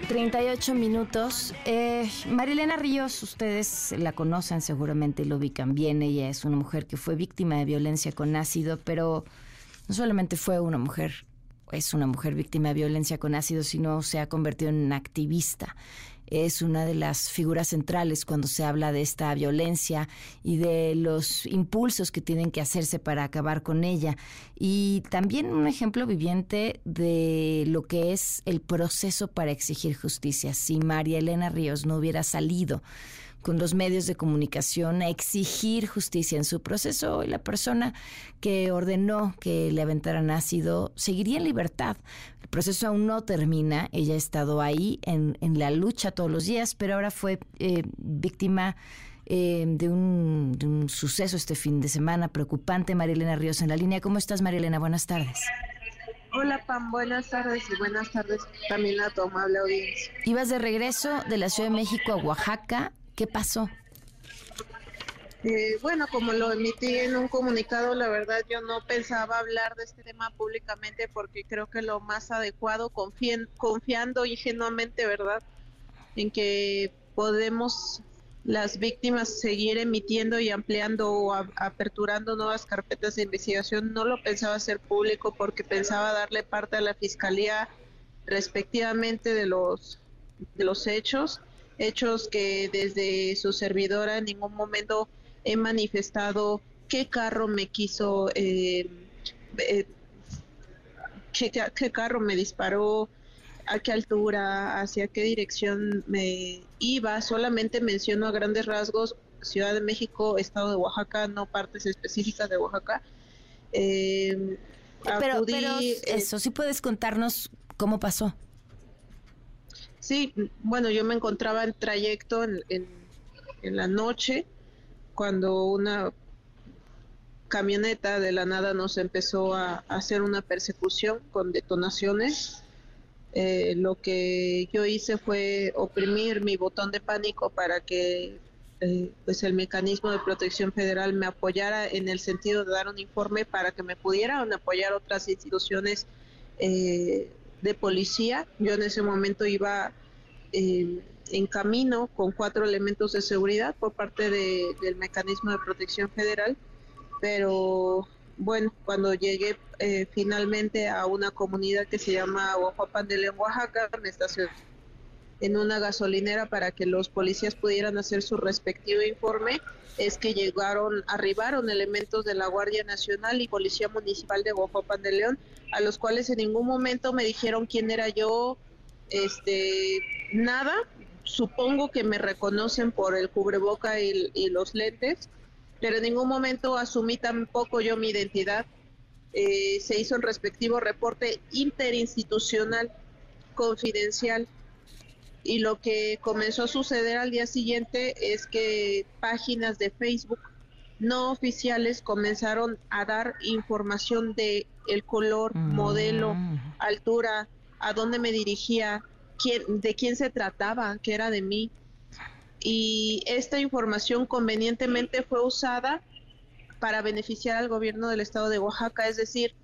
38 minutos. Eh, Marilena Ríos, ustedes la conocen seguramente y lo ubican bien. Ella es una mujer que fue víctima de violencia con ácido, pero no solamente fue una mujer es una mujer víctima de violencia con ácido, sino se ha convertido en una activista. Es una de las figuras centrales cuando se habla de esta violencia y de los impulsos que tienen que hacerse para acabar con ella. Y también un ejemplo viviente de lo que es el proceso para exigir justicia. Si María Elena Ríos no hubiera salido con los medios de comunicación a exigir justicia en su proceso y la persona que ordenó que le aventaran ácido seguiría en libertad. El proceso aún no termina, ella ha estado ahí en, la lucha todos los días, pero ahora fue eh, víctima eh, de, un, de un suceso este fin de semana preocupante. Marilena Ríos en la línea. ¿Cómo estás, Marilena? Buenas tardes. Hola Pam, buenas tardes y buenas tardes también a tu amable audiencia. Ibas de regreso de la Ciudad de México a Oaxaca ¿Qué pasó? Eh, bueno, como lo emití en un comunicado, la verdad yo no pensaba hablar de este tema públicamente porque creo que lo más adecuado, confiando ingenuamente, ¿verdad?, en que podemos las víctimas seguir emitiendo y ampliando o aperturando nuevas carpetas de investigación. No lo pensaba hacer público porque pensaba darle parte a la fiscalía respectivamente de los hechos, hechos que desde su servidora en ningún momento he manifestado qué carro me quiso, eh, eh, qué carro me disparó, a qué altura, hacia qué dirección me iba. Solamente menciono a grandes rasgos Ciudad de México, Estado de Oaxaca, no partes específicas de Oaxaca. Eh, pero, eh, eso, sí puedes contarnos cómo pasó. Sí, bueno, yo me encontraba en trayecto en, la noche cuando una camioneta de la nada nos empezó a hacer una persecución con detonaciones. Eh, lo que yo hice fue oprimir mi botón de pánico para que eh, pues el mecanismo de protección federal me apoyara en el sentido de dar un informe para que me pudieran apoyar otras instituciones eh, de policía. Yo en ese momento iba en camino con cuatro elementos de seguridad por parte del mecanismo de protección federal, pero bueno, cuando llegué eh, finalmente a una comunidad que se llama Oaxapan de Oaxaca, me estacioné en una gasolinera para que los policías pudieran hacer su respectivo informe, es que llegaron, arribaron elementos de la Guardia Nacional y Policía Municipal de Oaxapan de León, a los cuales en ningún momento me dijeron quién era yo, este, nada, supongo que me reconocen por el cubreboca y, y los lentes, pero en ningún momento asumí tampoco yo mi identidad. Eh, se hizo el respectivo reporte interinstitucional confidencial y lo que comenzó a suceder al día siguiente es que páginas de Facebook no oficiales comenzaron a dar información de el color, modelo, mm. altura, a dónde me dirigía, quién, de quién se trataba, que era de mí y esta información convenientemente fue usada para beneficiar al gobierno del estado de Oaxaca, es decir,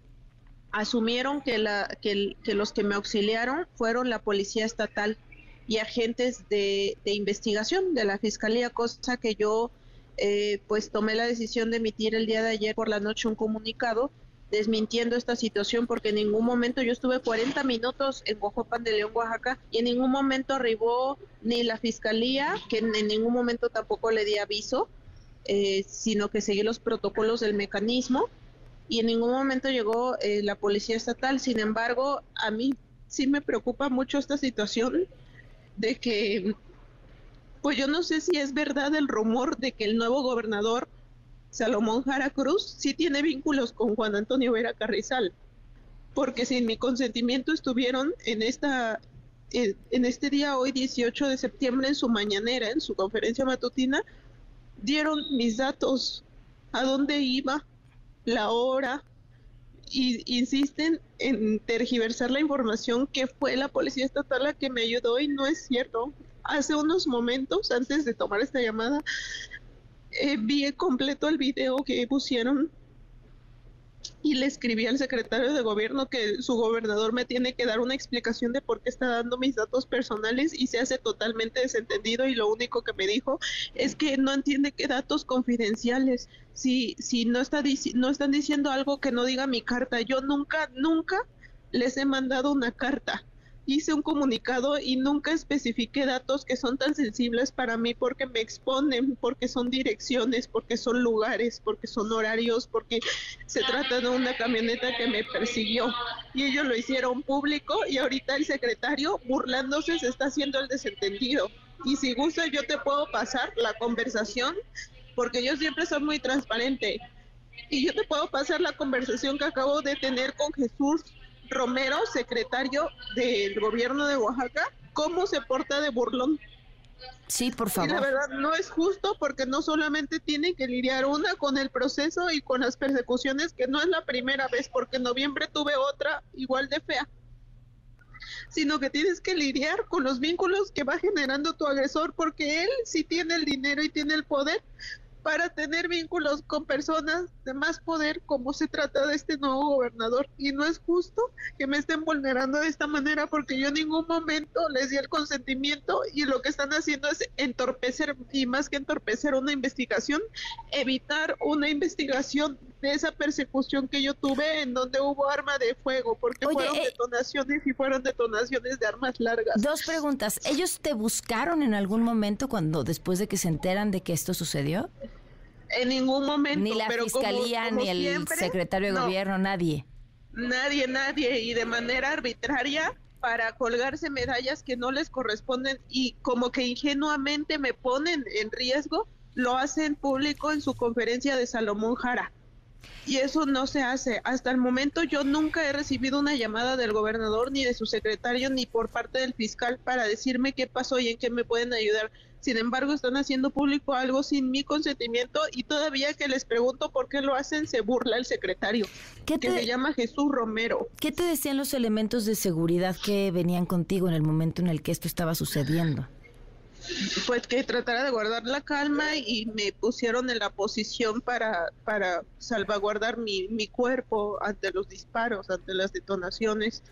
asumieron que, la, que, los que me auxiliaron fueron la policía estatal y agentes de, investigación de la fiscalía, cosa que yo eh, pues tomé la decisión de emitir el día de ayer por la noche un comunicado desmintiendo esta situación porque en ningún momento yo estuve 40 minutos en Guajopan de León, Oaxaca, y en ningún momento arribó ni la fiscalía, que en, ningún momento tampoco le di aviso, eh, sino que seguí los protocolos del mecanismo, y en ningún momento llegó eh, la policía estatal. Sin embargo, a mí sí me preocupa mucho esta situación de que, pues yo no sé si es verdad el rumor de que el nuevo gobernador Salomón Jara Cruz sí tiene vínculos con Juan Antonio Vera Carrizal, porque sin mi consentimiento estuvieron en esta eh, en este día hoy 18 de septiembre en su mañanera, en su conferencia matutina, dieron mis datos, a dónde iba, la hora, y insisten en tergiversar la información que fue la policía estatal la que me ayudó y no es cierto. Hace unos momentos, antes de tomar esta llamada, eh, vi completo el video que pusieron y le escribí al secretario de gobierno que su gobernador me tiene que dar una explicación de por qué está dando mis datos personales y se hace totalmente desentendido y lo único que me dijo es que no entiende qué datos confidenciales. Si, si no, está no están diciendo algo que no diga mi carta, yo nunca, nunca les he mandado una carta hice un comunicado y nunca especifiqué datos que son tan sensibles para mí porque me exponen, porque son direcciones, porque son lugares, porque son horarios, porque se trata de una camioneta que me persiguió. Y ellos lo hicieron público y ahorita el secretario burlándose se está haciendo el desentendido. Y si gusta yo te puedo pasar la conversación porque yo siempre soy muy transparente. Y yo te puedo pasar la conversación que acabo de tener con Jesús Romero, secretario del gobierno de Oaxaca, cómo se porta de burlón. Sí, por favor. Y la verdad no es justo porque no solamente tiene que lidiar una con el proceso y con las persecuciones, que no es la primera vez, porque en noviembre tuve otra igual de fea, sino que tienes que lidiar con los vínculos que va generando tu agresor, porque él sí tiene el dinero y tiene el poder para tener vínculos con personas de más poder como se trata de este nuevo gobernador. Y no es justo que me estén vulnerando de esta manera porque yo en ningún momento les di el consentimiento y lo que están haciendo es entorpecer y más que entorpecer una investigación, evitar una investigación de esa persecución que yo tuve en donde hubo arma de fuego, porque fueron eh, detonaciones y fueron detonaciones de armas largas. Dos preguntas. ¿Ellos te buscaron en algún momento cuando después de que se enteran de que esto sucedió? En ningún momento. Ni la fiscalía, ni el secretario de gobierno, nadie. Nadie, nadie. Y de manera arbitraria para colgarse medallas que no les corresponden y como que ingenuamente me ponen en riesgo, lo hacen público en su conferencia de Salomón Jara y eso no se hace. Hasta el momento yo nunca he recibido una llamada del gobernador ni de su secretario ni por parte del fiscal para decirme qué pasó y en qué me pueden ayudar. Sin embargo, están haciendo público algo sin mi consentimiento y todavía que les pregunto por qué lo hacen, se burla el secretario, que se llama Jesús Romero. ¿Qué te decían los elementos de seguridad que venían contigo en el momento en el que esto estaba sucediendo? Pues que tratara de guardar la calma y me pusieron en la posición para, para salvaguardar mi, mi cuerpo ante los disparos, ante las detonaciones.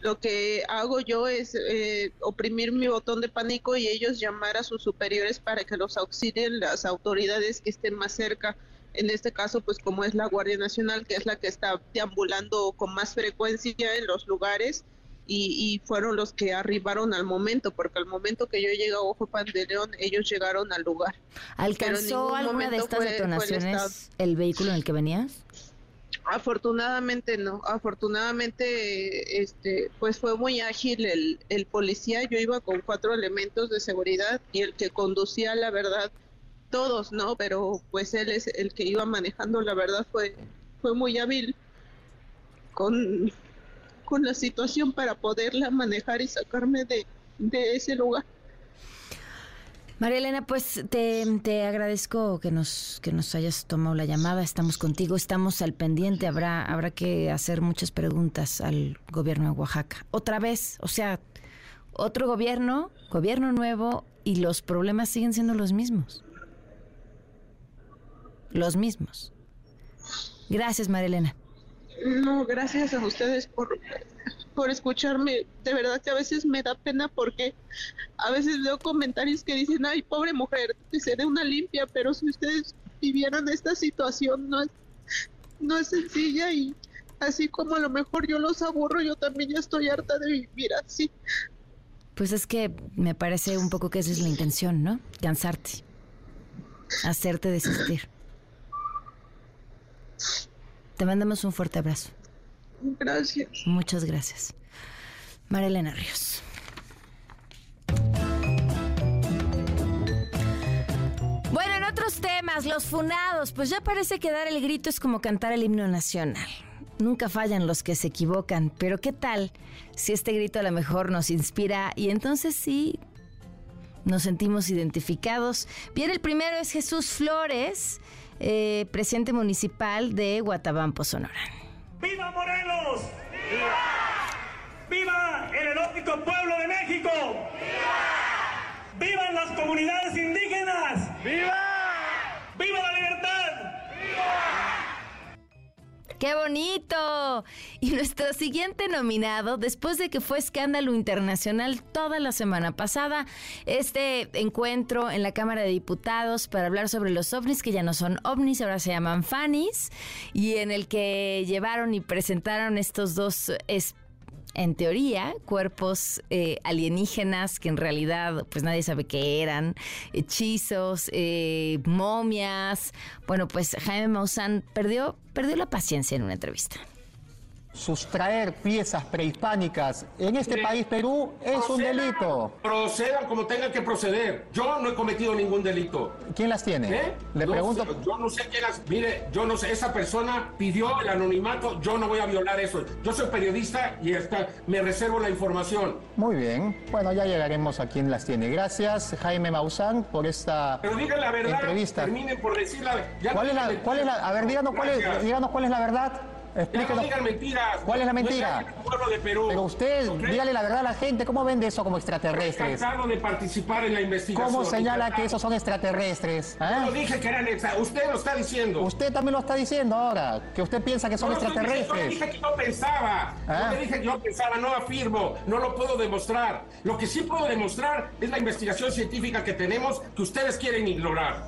Lo que hago yo es eh, oprimir mi botón de pánico y ellos llamar a sus superiores para que los auxilien las autoridades que estén más cerca. En este caso, pues como es la Guardia Nacional, que es la que está deambulando con más frecuencia en los lugares, y, fueron los que arribaron al momento, porque al momento que yo llegué a Ojo Pan de León, ellos llegaron al lugar. ¿Alcanzó alguna de estas detonaciones el, vehículo en el que venías? Afortunadamente no, afortunadamente este pues fue muy ágil el, el policía, yo iba con cuatro elementos de seguridad y el que conducía la verdad todos, ¿no? Pero pues él es el que iba manejando, la verdad fue fue muy hábil con con la situación para poderla manejar y sacarme de, ese lugar. María Elena, pues te, agradezco que nos, que nos hayas tomado la llamada. Estamos contigo, estamos al pendiente. Habrá, habrá que hacer muchas preguntas al gobierno de Oaxaca. Otra vez, o sea, otro gobierno, gobierno nuevo, y los problemas siguen siendo los mismos. Los mismos. Gracias, María Elena. No, gracias a ustedes por, por escucharme. De verdad que a veces me da pena porque a veces veo comentarios que dicen, ay, pobre mujer, que se dé una limpia, pero si ustedes vivieran esta situación no es, no es sencilla y así como a lo mejor yo los aburro, yo también ya estoy harta de vivir así. Pues es que me parece un poco que esa es la intención, ¿no? Cansarte, hacerte desistir. Te mandamos un fuerte abrazo. Gracias. Muchas gracias. Marilena Ríos. Bueno, en otros temas, los funados, pues ya parece que dar el grito es como cantar el himno nacional. Nunca fallan los que se equivocan, pero ¿qué tal si este grito a lo mejor nos inspira y entonces sí nos sentimos identificados? Bien, el primero es Jesús Flores eh, presidente municipal de Guatabampo, Sonora. ¡Viva Morelos! ¡Viva! ¡Viva el erótico pueblo de México! ¡Viva! ¡Vivan las comunidades indígenas! ¡Viva! ¡Viva la libertad! ¡Viva! ¡Qué bonito! Y nuestro siguiente nominado, después de que fue escándalo internacional toda la semana pasada, este encuentro en la Cámara de Diputados para hablar sobre los ovnis, que ya no son ovnis, ahora se llaman fanis, y en el que llevaron y presentaron estos dos en teoría, cuerpos eh, alienígenas que en realidad pues nadie sabe qué eran, hechizos, eh, momias. Bueno, pues Jaime Maussan perdió, perdió la paciencia en una entrevista sustraer piezas prehispánicas en este país, Perú, es un delito. Procedan como tengan que proceder. Yo no he cometido ningún delito. ¿Quién las tiene? ¿Eh? Le pregunto. yo no sé quién las. Mire, yo no sé. Esa persona pidió el anonimato. Yo no voy a violar eso. Yo soy periodista y me reservo la información. Muy bien. Bueno, ya llegaremos a quién las tiene. Gracias, Jaime Maussan, por esta Pero digan la verdad. Entrevista. Terminen por decir la. ¿Cuál es la, cuál es la, a ver, díganos cuál es, díganos cuál es la verdad. Explíquenos. no digan mentiras. ¿Cuál es la mentira? No el pueblo de Perú. Pero usted, dígale la verdad a la gente, ¿cómo vende eso como extraterrestres? De participar en la investigación. ¿Cómo señala que esos son extraterrestres? Yo ¿Ah? no dije que eran extra. Usted lo está diciendo. Usted también lo está diciendo ahora, que usted piensa que son No, no, no, extraterrestres. No dije que yo pensaba. Ah. No dije que yo pensaba, no afirmo, no lo puedo demostrar. Lo que sí puedo demostrar es la investigación científica que tenemos que ustedes quieren ignorar.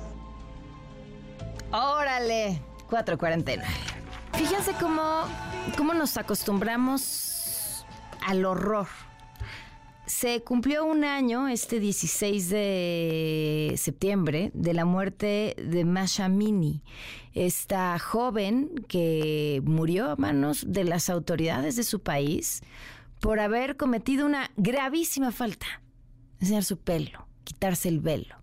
Órale, 4.49. Fíjense cómo, cómo nos acostumbramos al horror. Se cumplió un año, este 16 de septiembre, de la muerte de Masha Mini, esta joven que murió a manos de las autoridades de su país por haber cometido una gravísima falta, enseñar su pelo, quitarse el velo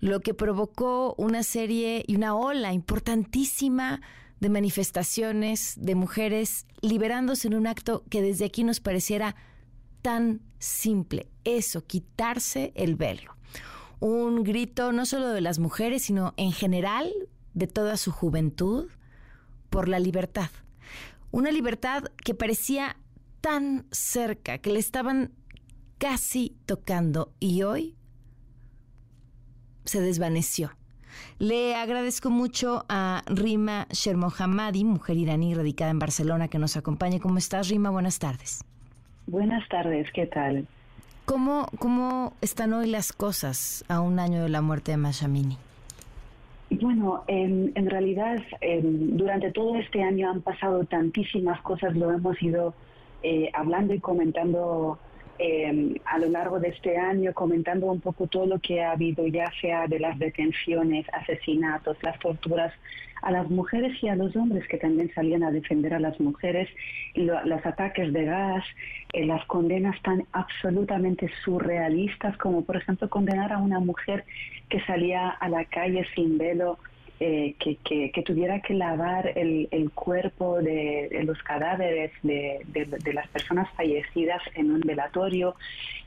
lo que provocó una serie y una ola importantísima de manifestaciones de mujeres liberándose en un acto que desde aquí nos pareciera tan simple, eso, quitarse el velo. Un grito no solo de las mujeres, sino en general de toda su juventud por la libertad. Una libertad que parecía tan cerca, que le estaban casi tocando y hoy se desvaneció. Le agradezco mucho a Rima Shermohammadi, mujer iraní radicada en Barcelona, que nos acompaña. ¿Cómo estás, Rima? Buenas tardes. Buenas tardes, ¿qué tal? ¿Cómo, cómo están hoy las cosas a un año de la muerte de Mashamini? Bueno, en, en realidad em, durante todo este año han pasado tantísimas cosas, lo hemos ido eh, hablando y comentando eh, a lo largo de este año, comentando un poco todo lo que ha habido, ya sea de las detenciones, asesinatos, las torturas a las mujeres y a los hombres que también salían a defender a las mujeres, lo- los ataques de gas, eh, las condenas tan absolutamente surrealistas como por ejemplo condenar a una mujer que salía a la calle sin velo eh, que, que- que tuviera que lavar el, el cuerpo de, de los cadáveres de, de- de las personas fallecidas en un velatorio.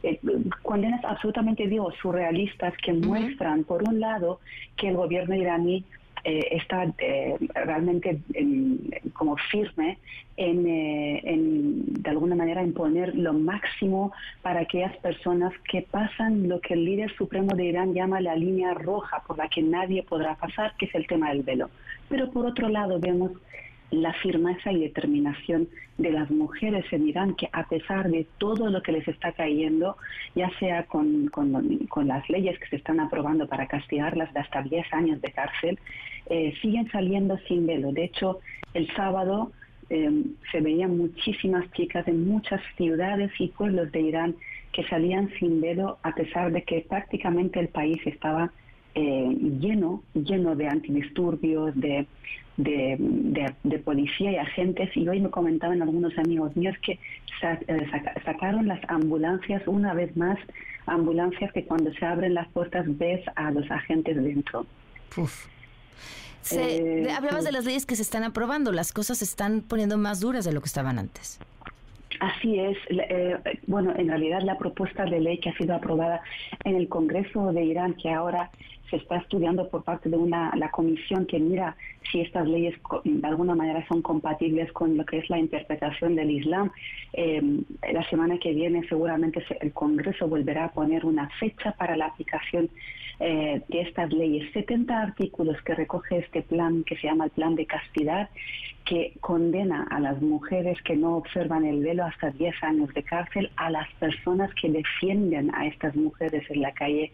Eh, condenas absolutamente, digo, surrealistas que muestran, por un lado, que el gobierno iraní eh, está eh, realmente en- como firme en, eh, en, de alguna manera, en poner lo máximo para aquellas personas que pasan lo que el líder supremo de Irán llama la línea roja por la que nadie podrá pasar, que es el tema del velo. Pero por otro lado vemos la firmeza y determinación de las mujeres en Irán que a pesar de todo lo que les está cayendo, ya sea con, con- las leyes que se están aprobando para castigarlas de hasta 10 años de cárcel, eh, siguen saliendo sin velo. De hecho, el sábado eh, se veían muchísimas chicas en muchas ciudades y pueblos de Irán que salían sin velo a pesar de que prácticamente el país estaba eh, lleno, lleno de antidisturbios, de, de, de- de policía y agentes. Y hoy me comentaban algunos amigos míos que sa- eh, saca- sacaron las ambulancias una vez más, ambulancias que cuando se abren las puertas ves a los agentes dentro. Se- Eh, hablabas sí. de las leyes que se están aprobando, las cosas se están poniendo más duras de lo que estaban antes. Así es. Eh, bueno, en realidad la propuesta de ley que ha sido aprobada en el Congreso de Irán, que ahora se está estudiando por parte de una la comisión que mira si estas leyes de alguna manera son compatibles con lo que es la interpretación del Islam. Eh, la semana que viene seguramente se- el Congreso volverá a poner una fecha para la aplicación eh, de estas leyes. 70 artículos que recoge este plan que se llama el Plan de Castidad, que condena a las mujeres que no observan el velo hasta 10 años de cárcel, a las personas que defienden a estas mujeres en la calle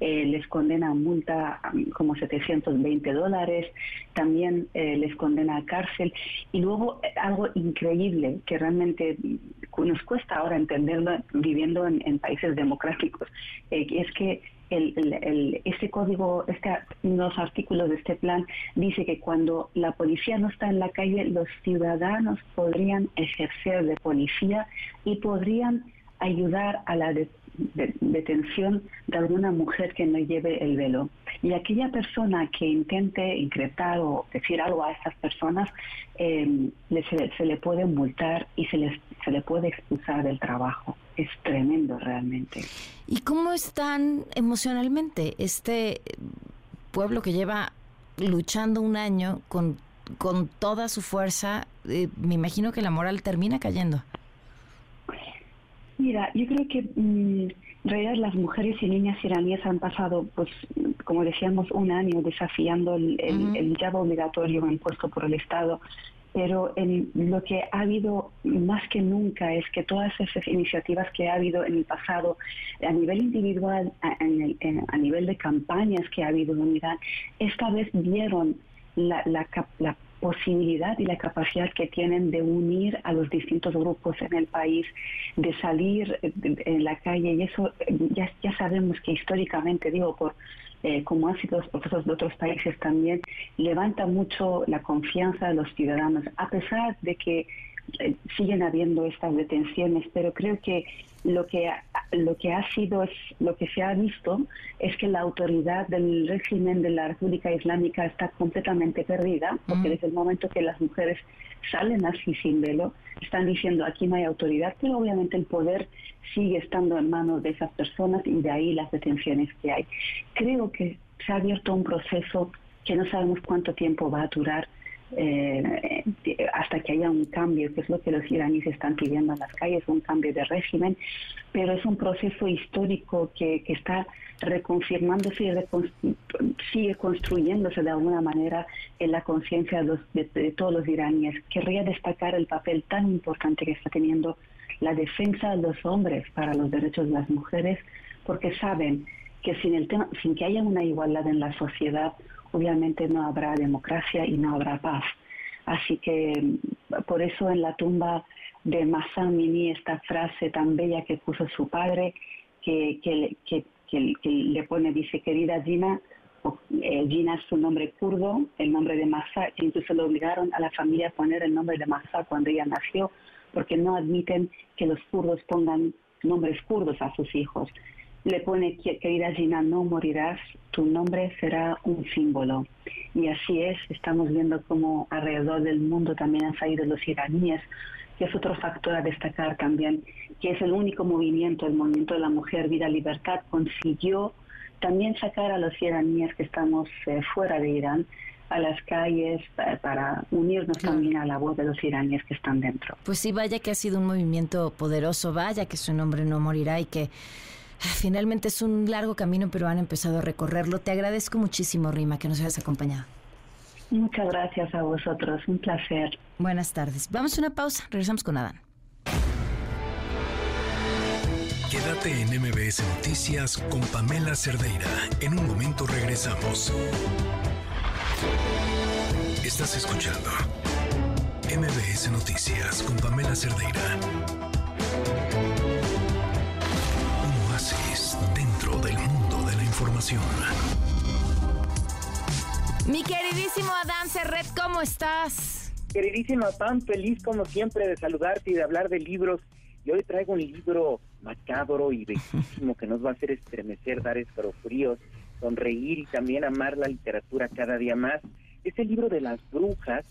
eh, les condena multa um, como 720 dólares, también eh, les condena a cárcel. Y luego eh, algo increíble que realmente mm, nos cuesta ahora entenderlo viviendo en, países democráticos, es que el, el- el- este código, los artículos de este plan dice que cuando la policía no está en la calle, los ciudadanos podrían ejercer de policía y podrían ayudar a la de- de- detención de alguna mujer que no lleve el velo. Y aquella persona que intente incretar o decir algo a estas personas, eh, se, le puede multar y se le puede expulsar del trabajo. Es tremendo realmente. ¿Y cómo están emocionalmente este pueblo que lleva luchando un año con, con toda su fuerza, eh, me imagino que la moral termina cayendo. Mira, yo creo que mm, en realidad las mujeres y niñas iraníes han pasado, pues, como decíamos, un año desafiando el, el, obligatorio impuesto por el Estado pero en lo que ha habido más que nunca es que todas esas iniciativas que ha habido en el pasado, a nivel individual, a, nivel de campañas que ha habido en Irán, esta vez vieron la, posibilidad y la capacidad que tienen de unir a los distintos grupos en el país, de salir en la calle. Y eso ya, ya sabemos que históricamente, digo, por eh, como han sido los procesos de otros países también, levanta mucho la confianza de los ciudadanos, a pesar de que eh, siguen habiendo estas detenciones, pero creo que lo que lo que ha sido es lo que se ha visto es que la autoridad del régimen de la República Islámica está completamente perdida, porque desde el momento que las mujeres salen así sin velo, están diciendo aquí no hay autoridad, pero obviamente el poder sigue estando en manos de esas personas y de ahí las detenciones que hay. Creo que se ha abierto un proceso que no sabemos cuánto tiempo va a durar eh, hasta que haya un cambio, que es lo que los iraníes están pidiendo en las calles, un cambio de régimen, pero es un proceso histórico que, que está reconfirmándose y sigue construyéndose de alguna manera en la conciencia de, de, todos los iraníes. Querría destacar el papel tan importante que está teniendo la defensa de los hombres para los derechos de las mujeres, porque saben que sin, el tema, sin que haya una igualdad en la sociedad, obviamente no habrá democracia y no habrá paz. Así que por eso en la tumba de Massa Amini esta frase tan bella que puso su padre, que, que, que, que le pone, dice, querida Gina, eh, Gina es su nombre kurdo, el nombre de Massa, que incluso le obligaron a la familia a poner el nombre de Massa cuando ella nació, porque no admiten que los kurdos pongan nombres kurdos a sus hijos le pone, querida Gina, no morirás, tu nombre será un símbolo. Y así es, estamos viendo cómo alrededor del mundo también han salido los iraníes, que es otro factor a destacar también, que es el único movimiento, el movimiento de la mujer, vida, libertad, consiguió también sacar a los iraníes que estamos eh, fuera de Irán a las calles para, unirnos también a la voz de los iraníes que están dentro. Pues sí, vaya que ha sido un movimiento poderoso, vaya que su nombre no morirá y que Finalmente es un largo camino, pero han empezado a recorrerlo. Te agradezco muchísimo, Rima, que nos hayas acompañado. Muchas gracias a vosotros, un placer. Buenas tardes. Vamos a una pausa, regresamos con Adán. Quédate en MBS Noticias con Pamela Cerdeira. En un momento regresamos. Estás escuchando MBS Noticias con Pamela Cerdeira. Información. Mi queridísimo Adán Serret, ¿cómo estás? Queridísima Pam, feliz como siempre de saludarte y de hablar de libros. Y hoy traigo un libro macabro y bellísimo que nos va a hacer estremecer, dar escalofríos, sonreír y también amar la literatura cada día más. Es el libro de las brujas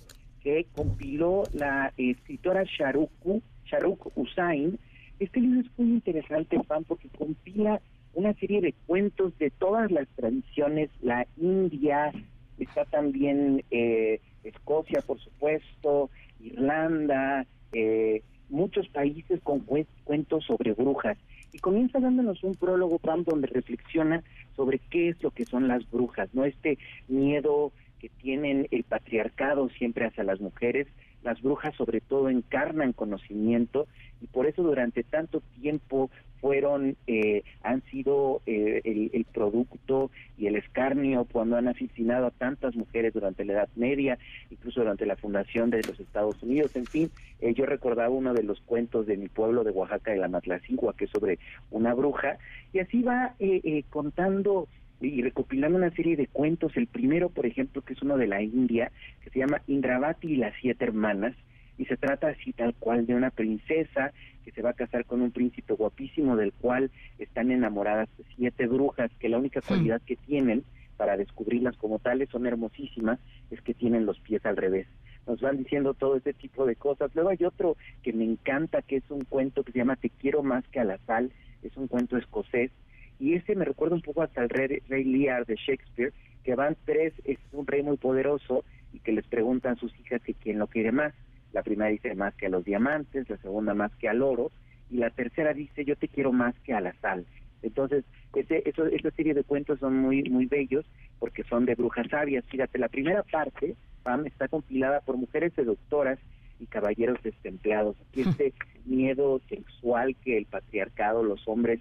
que compiló la escritora Sharuku, Sharuk Usain, este libro es muy interesante, Pan, porque compila una serie de cuentos de todas las tradiciones, la India, está también eh, Escocia, por supuesto, Irlanda, eh, muchos países con cuentos sobre brujas. Y comienza dándonos un prólogo, Pam, donde reflexiona sobre qué es lo que son las brujas, ¿no? Este miedo que tienen el patriarcado siempre hacia las mujeres, las brujas sobre todo encarnan conocimiento y por eso durante tanto tiempo fueron, eh, han sido eh, el, producto y el escarnio cuando han asesinado a tantas mujeres durante la Edad Media, incluso durante la fundación de los Estados Unidos. En fin, eh, yo recordaba uno de los cuentos de mi pueblo de Oaxaca, de la Matlacigua, que es sobre una bruja, y así va contando y recopilando una serie de cuentos. El primero, por ejemplo, que es uno de la India, que se llama Indravati y las siete hermanas, y se trata así tal cual de una princesa que se va a casar con un príncipe guapísimo del cual están enamoradas siete brujas, que la única cualidad que tienen para descubrirlas como tales son hermosísimas, es que tienen los pies al revés. Nos van diciendo todo ese tipo de cosas. Luego hay otro que me encanta, que es un cuento que se llama Te quiero más que a la sal, es un cuento escocés y ese me recuerda un poco hasta el rey, rey Lear de Shakespeare, que van tres, es un rey muy poderoso y que les preguntan a sus hijas que quién lo quiere más. La primera dice más que a los diamantes, la segunda más que al oro, y la tercera dice yo te quiero más que a la sal. Entonces, ese, eso, esa serie de cuentos son muy muy bellos porque son de brujas sabias. Fíjate, la primera parte, Pam, está compilada por mujeres seductoras y caballeros desempleados. Aquí este miedo sexual que el patriarcado, los hombres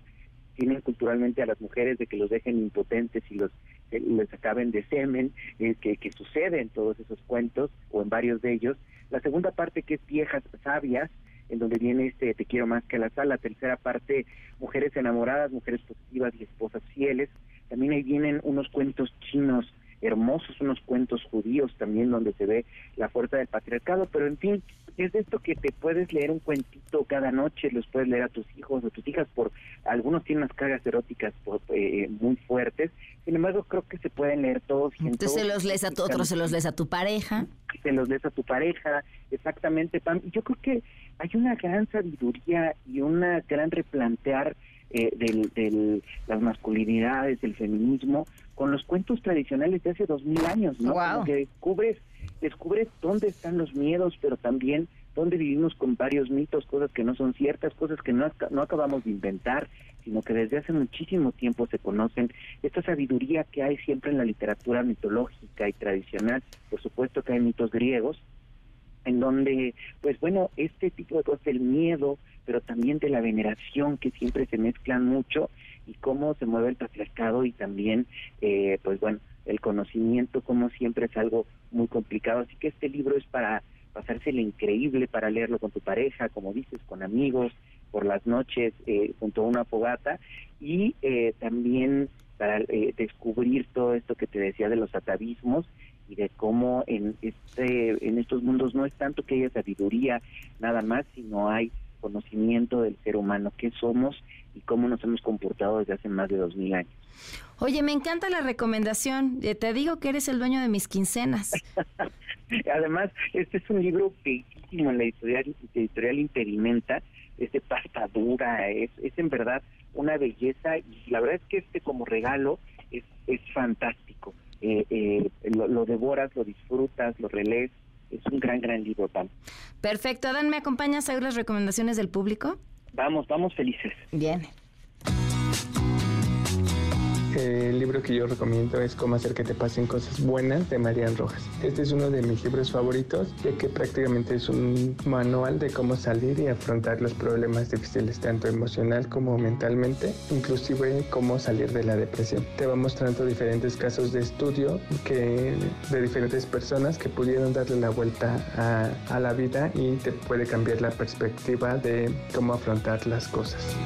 tienen culturalmente a las mujeres de que los dejen impotentes y los les acaben de semen, eh, que, que sucede en todos esos cuentos o en varios de ellos. La segunda parte que es viejas sabias, en donde viene este Te quiero más que la sal, la tercera parte mujeres enamoradas, mujeres positivas y esposas fieles. También ahí vienen unos cuentos chinos hermosos, unos cuentos judíos también donde se ve la fuerza del patriarcado, pero en fin, es de esto que te puedes leer un cuentito cada noche, los puedes leer a tus hijos o tus hijas, por algunos tienen unas cargas eróticas por, eh, muy fuertes, sin embargo creo que se pueden leer todos. Y Entonces se los lees a tu otro, se los lees a tu pareja. Se los lees a tu pareja, exactamente, Pam. Yo creo que hay una gran sabiduría y una gran replantear eh, del, las masculinidades, del feminismo, con los cuentos tradicionales de hace dos mil años, ¿no? que descubres, descubres dónde están los miedos, pero también dónde vivimos con varios mitos, cosas que no son ciertas, cosas que no, no acabamos de inventar, sino que desde hace muchísimo tiempo se conocen. Esta sabiduría que hay siempre en la literatura mitológica y tradicional, por supuesto que hay mitos griegos, en donde, pues bueno, este tipo de cosas, el miedo, pero también de la veneración que siempre se mezclan mucho y cómo se mueve el patriarcado y también, eh, pues bueno, el conocimiento como siempre es algo muy complicado. Así que este libro es para pasárselo increíble, para leerlo con tu pareja, como dices, con amigos, por las noches eh, junto a una fogata y eh, también para eh, descubrir todo esto que te decía de los atavismos y de cómo en este en estos mundos no es tanto que haya sabiduría nada más, sino hay conocimiento del ser humano, qué somos y cómo nos hemos comportado desde hace más de dos mil años. Oye, me encanta la recomendación. Eh, te digo que eres el dueño de mis quincenas. Además, este es un libro bellísimo en la editorial, editorial Interimenta, es de pasta dura, es, es en verdad una belleza y la verdad es que este como regalo es, es fantástico. Eh, eh, lo, devoras, lo disfrutas, lo relees. Es un gran, gran libro, Pam. Perfecto. Adán, ¿me acompañas a ver las recomendaciones del público? Vamos, vamos felices. Bien. El libro que yo recomiendo es Cómo hacer que te pasen cosas buenas de Marian Rojas. Este es uno de mis libros favoritos, ya que prácticamente es un manual de cómo salir y afrontar los problemas difíciles tanto emocional como mentalmente, inclusive cómo salir de la depresión. Te va mostrando diferentes casos de estudio que, de diferentes personas que pudieron darle la vuelta a, a la vida y te puede cambiar la perspectiva de cómo afrontar las cosas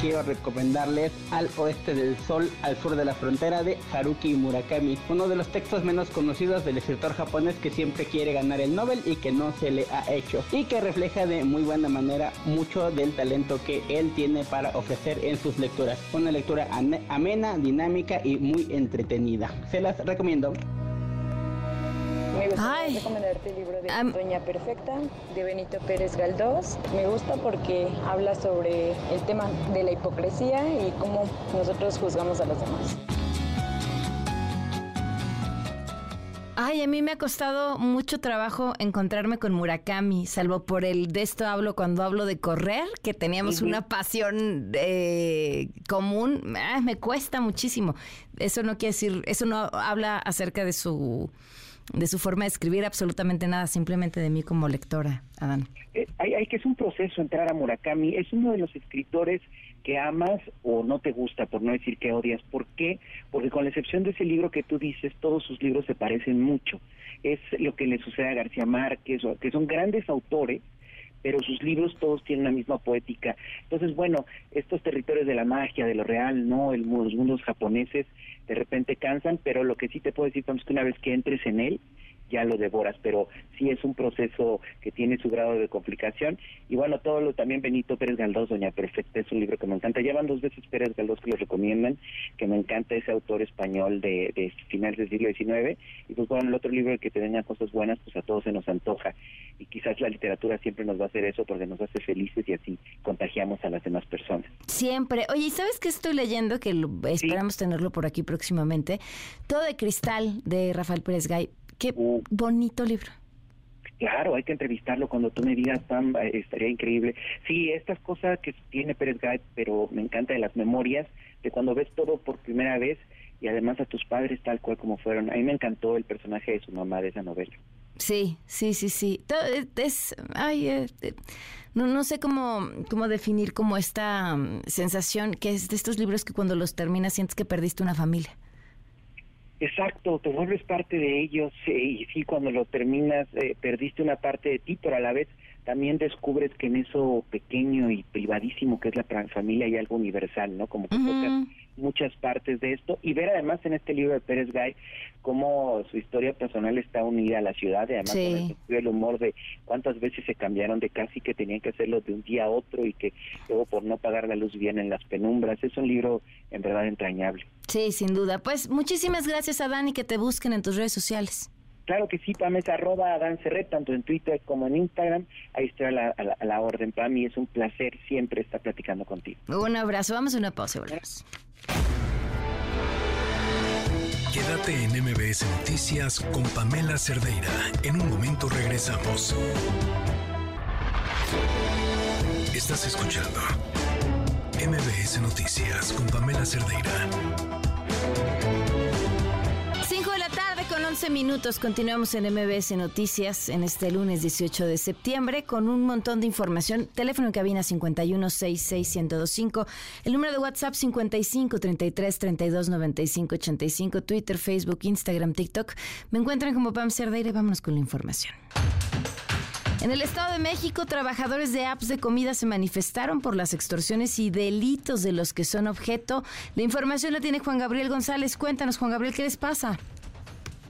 quiero recomendarles Al oeste del sol, al sur de la frontera de Haruki Murakami, uno de los textos menos conocidos del escritor japonés que siempre quiere ganar el Nobel y que no se le ha hecho, y que refleja de muy buena manera mucho del talento que él tiene para ofrecer en sus lecturas. Una lectura amena, dinámica y muy entretenida. Se las recomiendo. Me gusta recomendarte el libro de Doña Perfecta de Benito Pérez Galdós. Me gusta porque habla sobre el tema de la hipocresía y cómo nosotros juzgamos a los demás. Ay, a mí me ha costado mucho trabajo encontrarme con Murakami, salvo por el de esto hablo cuando hablo de correr, que teníamos una pasión eh, común. Ah, me cuesta muchísimo. Eso no quiere decir, eso no habla acerca de su de su forma de escribir absolutamente nada, simplemente de mí como lectora, Adán. Eh, hay, que es un proceso entrar a Murakami, es uno de los escritores que amas o no te gusta, por no decir que odias. ¿Por qué? Porque con la excepción de ese libro que tú dices, todos sus libros se parecen mucho. Es lo que le sucede a García Márquez, que son grandes autores, pero sus libros todos tienen la misma poética. Entonces, bueno, estos territorios de la magia, de lo real, no, el, los mundos japoneses, de repente cansan, pero lo que sí te puedo decir, es que una vez que entres en él, ya lo devoras, pero sí es un proceso que tiene su grado de complicación. Y bueno, todo lo también Benito Pérez Galdós, Doña Perfecta, es un libro que me encanta. Ya van dos veces Pérez Galdós que lo recomiendan, que me encanta ese autor español de, de finales del siglo XIX. Y pues bueno, el otro libro que te tenga cosas buenas, pues a todos se nos antoja. Y quizás la literatura siempre nos va a hacer eso porque nos hace felices y así contagiamos a las demás personas. Siempre. Oye, ¿sabes qué estoy leyendo? Que esperamos tenerlo por aquí próximamente. Todo de cristal de Rafael Pérez Gay qué bonito libro. Claro, hay que entrevistarlo cuando tú me digas, Pam, eh, estaría increíble. Sí, estas cosas que tiene Pérez Gay, pero me encanta de las memorias, de cuando ves todo por primera vez y además a tus padres tal cual como fueron. A mí me encantó el personaje de su mamá de esa novela. Sí, sí, sí, sí. Eh, es, ay, eh, no, no sé cómo, cómo definir como esta mm, sensación que es de estos libros que cuando los terminas sientes que perdiste una familia. Exacto, te vuelves parte de ellos y sí, cuando lo terminas eh, perdiste una parte de ti, pero a la vez también descubres que en eso pequeño y privadísimo que es la familia hay algo universal, ¿no? Como que muchas partes de esto y ver además en este libro de Pérez Gay cómo su historia personal está unida a la ciudad y además con el, humor de cuántas veces se cambiaron de casi que tenían que hacerlo de un día a otro y que luego por no pagar la luz vienen las penumbras. Es un libro en verdad entrañable. Sí, sin duda. Pues muchísimas gracias a Dani que te busquen en tus redes sociales. Claro que sí, Pam, es arroba tanto en Twitter como en Instagram. Ahí estoy a la, a la, orden, Pam, y es un placer siempre estar platicando contigo. Un abrazo, vamos a una pausa, volvemos. Quédate en MBS Noticias con Pamela Cerdeira. En un momento regresamos. Estás escuchando MBS Noticias con Pamela Cerdeira. 11 minutos, continuamos en MBS Noticias en este lunes 18 de septiembre con un montón de información. Teléfono en cabina 5166125, el número de WhatsApp 5533329585, Twitter, Facebook, Instagram, TikTok. Me encuentran como Pam Cerdeira, vámonos con la información. En el Estado de México, trabajadores de apps de comida se manifestaron por las extorsiones y delitos de los que son objeto. La información la tiene Juan Gabriel González. Cuéntanos, Juan Gabriel, ¿qué les pasa?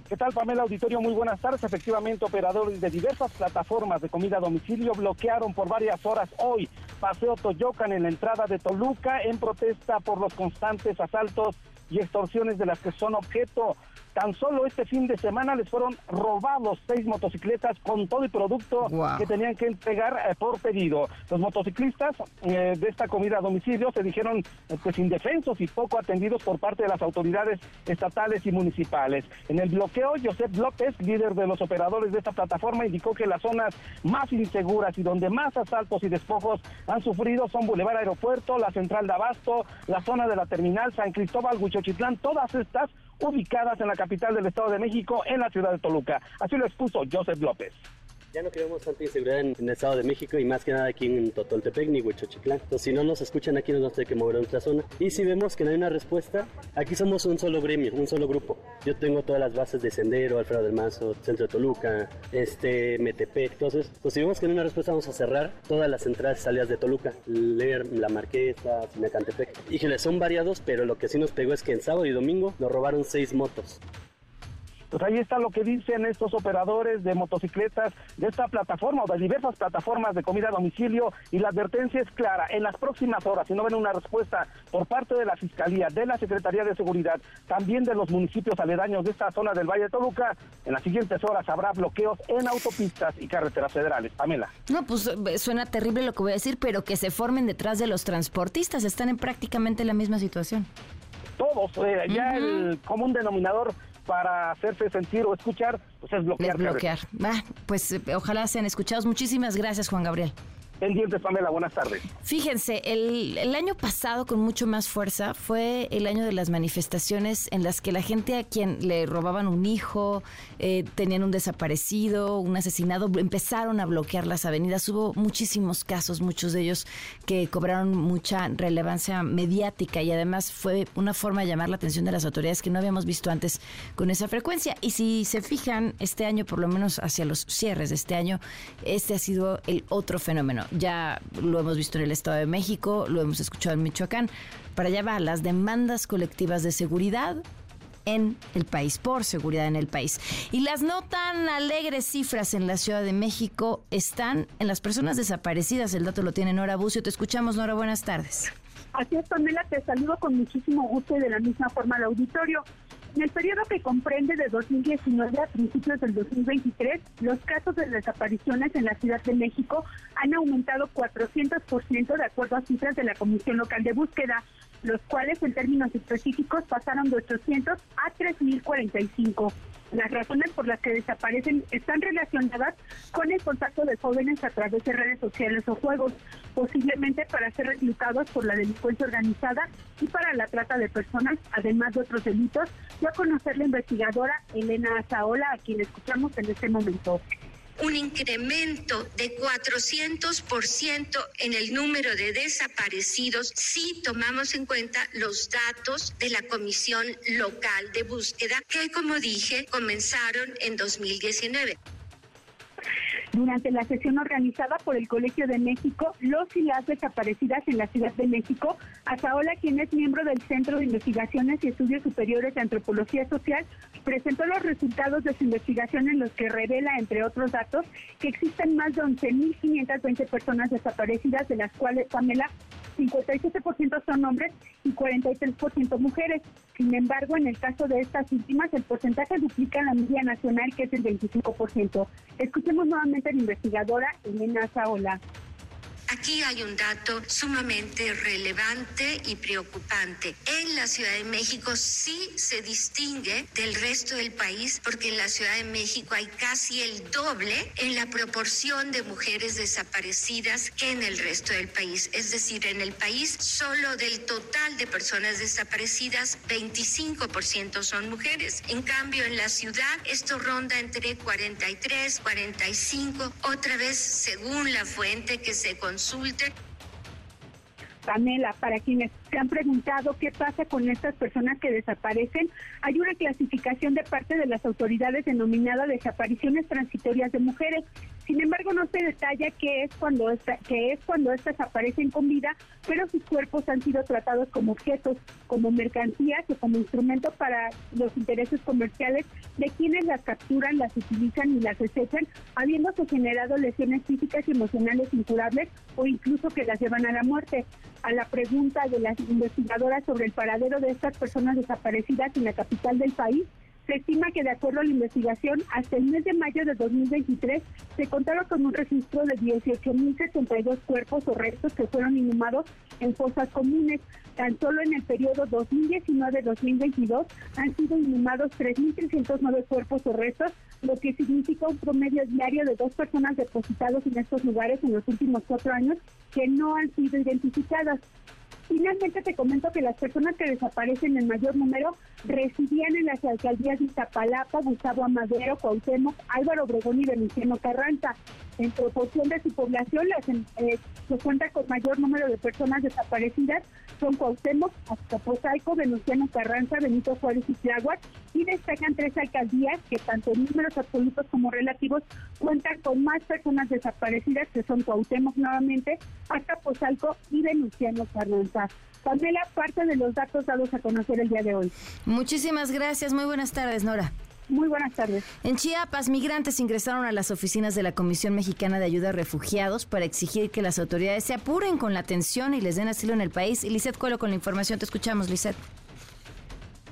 ¿Qué tal, Pamela Auditorio? Muy buenas tardes. Efectivamente, operadores de diversas plataformas de comida a domicilio bloquearon por varias horas hoy Paseo Toyocan en la entrada de Toluca en protesta por los constantes asaltos y extorsiones de las que son objeto. Tan solo este fin de semana les fueron robados seis motocicletas con todo el producto que tenían que entregar eh, por pedido. Los motociclistas eh, de esta comida a domicilio se dijeron eh, pues indefensos y poco atendidos por parte de las autoridades estatales y municipales. En el bloqueo, Josep López, líder de los operadores de esta plataforma, indicó que las zonas más inseguras y donde más asaltos y despojos han sufrido son Boulevard Aeropuerto, la Central de Abasto, la zona de la Terminal, San Cristóbal, Huichochitlán, todas estas ubicadas en la capital del Estado de México, en la ciudad de Toluca. Así lo expuso Joseph López. Ya no queremos tanta inseguridad en, el Estado de México y más que nada aquí en Totoltepec ni Huichochitlán. Entonces, si no nos escuchan aquí, nos vamos a tener que mover a nuestra zona. Y si vemos que no hay una respuesta, aquí somos un solo gremio, un solo grupo. Yo tengo todas las bases de Sendero, Alfredo del Mazo, Centro de Toluca, este, Metepec. Entonces, pues si vemos que no hay una respuesta, vamos a cerrar todas las entradas y salidas de Toluca. Leer, La Marquesa, Sinacantepec. Híjole, son variados, pero lo que sí nos pegó es que en sábado y domingo nos robaron seis motos. Pues ahí está lo que dicen estos operadores de motocicletas de esta plataforma o de diversas plataformas de comida a domicilio y la advertencia es clara. En las próximas horas, si no ven una respuesta por parte de la Fiscalía, de la Secretaría de Seguridad, también de los municipios aledaños de esta zona del Valle de Toluca, en las siguientes horas habrá bloqueos en autopistas y carreteras federales. Pamela. No, pues eh, suena terrible lo que voy a decir, pero que se formen detrás de los transportistas. Están en prácticamente la misma situación todos. Eh, ya el común denominador para hacerse sentir o escuchar, pues es bloquear. Es bloquear. pues eh, ojalá sean escuchados. Muchísimas gracias, Juan Gabriel. Pendientes, Pamela, buenas tardes. Fíjense, el, el, año pasado con mucho más fuerza fue el año de las manifestaciones en las que la gente a quien le robaban un hijo, eh, tenían un desaparecido, un asesinado, empezaron a bloquear las avenidas. Hubo muchísimos casos, muchos de ellos que cobraron mucha relevancia mediática y además fue una forma de llamar la atención de las autoridades que no habíamos visto antes con esa frecuencia. Y si se fijan, este año, por lo menos hacia los cierres de este año, este ha sido el otro fenómeno ya lo hemos visto en el Estado de México, lo hemos escuchado en Michoacán. Para allá va las demandas colectivas de seguridad en el país, por seguridad en el país. Y las no tan alegres cifras en la Ciudad de México están en las personas desaparecidas. El dato lo tiene Nora Bucio. Te escuchamos, Nora. Buenas tardes. Así es, Pamela, te saludo con muchísimo gusto y de la misma forma al auditorio. En el periodo que comprende de 2019 a principios del 2023, los casos de desapariciones en la Ciudad de México han aumentado 400% de acuerdo a cifras de la Comisión Local de Búsqueda. los cuales en términos específicos pasaron de 800 a 3.045. Las razones por las que desaparecen están relacionadas con el contacto de jóvenes a través de redes sociales o juegos, posiblemente para ser reclutados por la delincuencia organizada y para la trata de personas, además de otros delitos, y a conocer la investigadora Elena Azaola, a quien escuchamos en este momento un incremento de 400% en el número de desaparecidos si tomamos en cuenta los datos de la Comisión Local de Búsqueda que, como dije, comenzaron en 2019. Durante la sesión organizada por el Colegio de México, los y las desaparecidas en la Ciudad de México, Azaola, quien es miembro del Centro de Investigaciones y Estudios Superiores de Antropología Social, presentó los resultados de su investigación en los que revela, entre otros datos, que existen más de 11.520 personas desaparecidas, de las cuales, Pamela, 57% son hombres y 43% mujeres. Sin embargo, en el caso de estas últimas, el porcentaje duplica la media nacional, que es el 25%. Escuchemos nuevamente a la investigadora Elena Saola. Aquí hay un dato sumamente relevante y preocupante. En la Ciudad de México sí se distingue del resto del país porque en la Ciudad de México hay casi el doble en la proporción de mujeres desaparecidas que en el resto del país. Es decir, en el país solo del total de personas desaparecidas, 25% son mujeres. En cambio, en la ciudad esto ronda entre 43, 45, otra vez según la fuente que se consulte. Pamela, para quienes se han preguntado qué pasa con estas personas que desaparecen, hay una clasificación de parte de las autoridades denominada desapariciones transitorias de mujeres. Sin embargo, no se detalla qué es cuando esta, qué es cuando estas aparecen con vida, pero sus cuerpos han sido tratados como objetos, como mercancías o como instrumentos para los intereses comerciales de quienes las capturan, las utilizan y las desechan, habiéndose generado lesiones físicas y emocionales incurables o incluso que las llevan a la muerte. A la pregunta de las investigadoras sobre el paradero de estas personas desaparecidas en la capital del país, se estima que de acuerdo a la investigación, hasta el mes de mayo de 2023 se contaron con un registro de 18.062 cuerpos o restos que fueron inhumados en fosas comunes. Tan solo en el periodo 2019-2022 han sido inhumados 3.309 cuerpos o restos, lo que significa un promedio diario de dos personas depositados en estos lugares en los últimos cuatro años que no han sido identificadas. Finalmente te comento que las personas que desaparecen en mayor número residían en las alcaldías de Iztapalapa, Gustavo Amadero, Cuauhtémoc, Álvaro Obregón y Venustiano Carranza. En proporción de su población, las, eh, se cuenta con mayor número de personas desaparecidas son Cuauhtémoc, Azcapotzalco, Venustiano Carranza, Benito Juárez y Tláhuac, y destacan tres alcaldías que tanto en números absolutos como relativos cuentan con más personas desaparecidas, que son Cuauhtémoc nuevamente, Azcapotzalco y Venustiano Carranza. Pamela, parte de los datos dados a conocer el día de hoy. Muchísimas gracias. Muy buenas tardes, Nora. Muy buenas tardes. En Chiapas, migrantes ingresaron a las oficinas de la Comisión Mexicana de Ayuda a Refugiados para exigir que las autoridades se apuren con la atención y les den asilo en el país. Y Lizeth Cuelo con la información. Te escuchamos, Lizeth.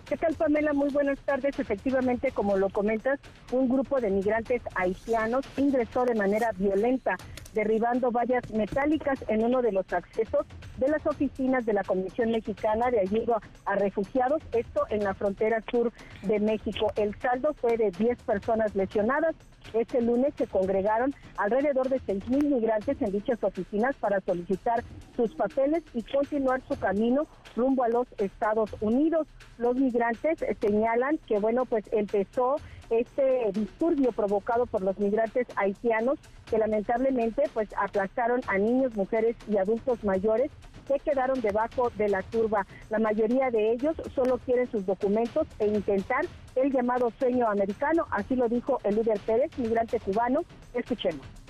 ¿Qué tal, Pamela? Muy buenas tardes. Efectivamente, como lo comentas, un grupo de migrantes haitianos ingresó de manera violenta derribando vallas metálicas en uno de los accesos de las oficinas de la Comisión Mexicana de Ayuda a Refugiados, esto en la frontera sur de México. El saldo fue de 10 personas lesionadas. Este lunes se congregaron alrededor de 6.000 migrantes en dichas oficinas para solicitar sus papeles y continuar su camino rumbo a los Estados Unidos. Los migrantes señalan que, bueno, pues empezó este disturbio provocado por los migrantes haitianos que lamentablemente pues aplastaron a niños, mujeres y adultos mayores que quedaron debajo de la curva. La mayoría de ellos solo quieren sus documentos e intentar el llamado sueño americano, así lo dijo el líder Pérez, migrante cubano. Escuchemos.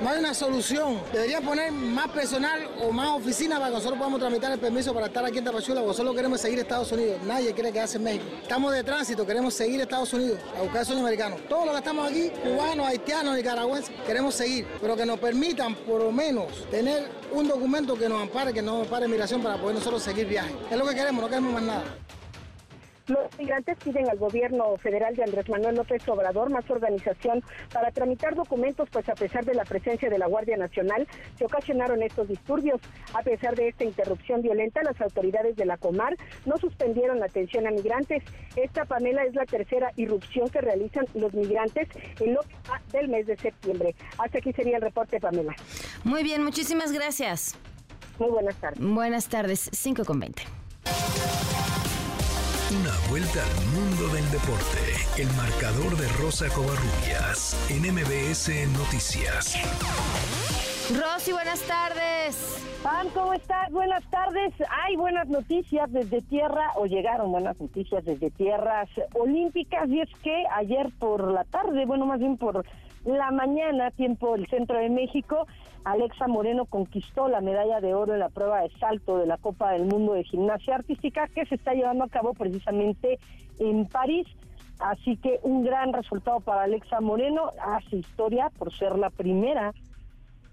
No hay una solución. Debería poner más personal o más oficinas para que nosotros podamos tramitar el permiso para estar aquí en Tapachula, solo queremos seguir Estados Unidos. Nadie quiere quedarse en México. Estamos de tránsito, queremos seguir Estados Unidos, a buscar el sueño americano. Todos los que estamos aquí, cubanos, haitianos, nicaragüenses, queremos seguir, pero que nos permitan por lo menos tener un documento que nos ampare, que nos ampare migración para poder nosotros seguir viaje. Es lo que queremos, no queremos más nada. Los migrantes piden al gobierno federal de Andrés Manuel López Obrador más organización para tramitar documentos, pues a pesar de la presencia de la Guardia Nacional, se ocasionaron estos disturbios. A pesar de esta interrupción violenta, las autoridades de la Comar no suspendieron la atención a migrantes. Esta, Pamela, es la tercera irrupción que realizan los migrantes en lo del mes de septiembre. Hasta aquí sería el reporte, Pamela. Muy bien, muchísimas gracias. Muy buenas tardes. Buenas tardes, 5 con 20. Una vuelta al mundo del deporte. El marcador de Rosa Covarrubias en MBS Noticias. Rosy, buenas tardes. Pam, ¿cómo estás? Buenas tardes. Hay buenas noticias desde tierra, o llegaron buenas noticias desde tierras olímpicas, y es que ayer por la tarde, bueno, más bien por la mañana, tiempo del centro de México, Alexa Moreno conquistó la medalla de oro en la prueba de salto de la Copa del Mundo de Gimnasia Artística que se está llevando a cabo precisamente en París. Así que un gran resultado para Alexa Moreno, hace historia por ser la primera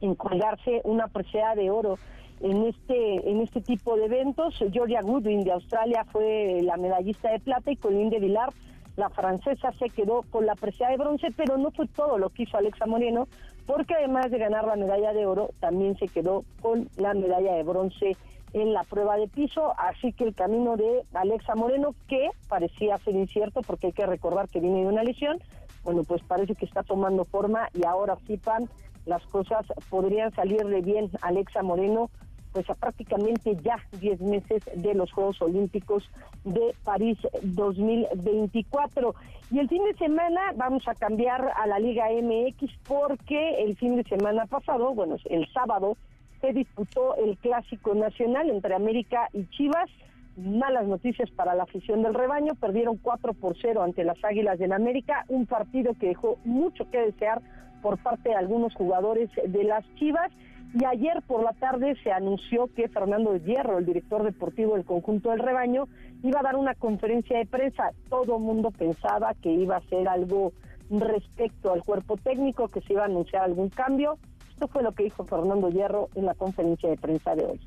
en colgarse una presea de oro en este en este tipo de eventos. Georgia Goodwin de Australia fue la medallista de plata y Colin de Vilar la francesa se quedó con la presea de bronce, pero no fue todo lo que hizo Alexa Moreno, porque además de ganar la medalla de oro, también se quedó con la medalla de bronce en la prueba de piso, así que el camino de Alexa Moreno, que parecía ser incierto porque hay que recordar que viene de una lesión, bueno, pues parece que está tomando forma y ahora sí, Pan, las cosas podrían salirle bien Alexa Moreno pues a prácticamente ya 10 meses de los Juegos Olímpicos de París 2024. Y el fin de semana vamos a cambiar a la Liga MX porque el fin de semana pasado, bueno, el sábado, se disputó el Clásico Nacional entre América y Chivas. Malas noticias para la afición del rebaño, perdieron 4 por 0 ante las Águilas del América, un partido que dejó mucho que desear por parte de algunos jugadores de las Chivas y ayer por la tarde se anunció que Fernando Hierro, el director deportivo del conjunto del rebaño, iba a dar una conferencia de prensa. Todo mundo pensaba que iba a ser algo respecto al cuerpo técnico, que se iba a anunciar algún cambio. Esto fue lo que dijo Fernando Hierro en la conferencia de prensa de hoy.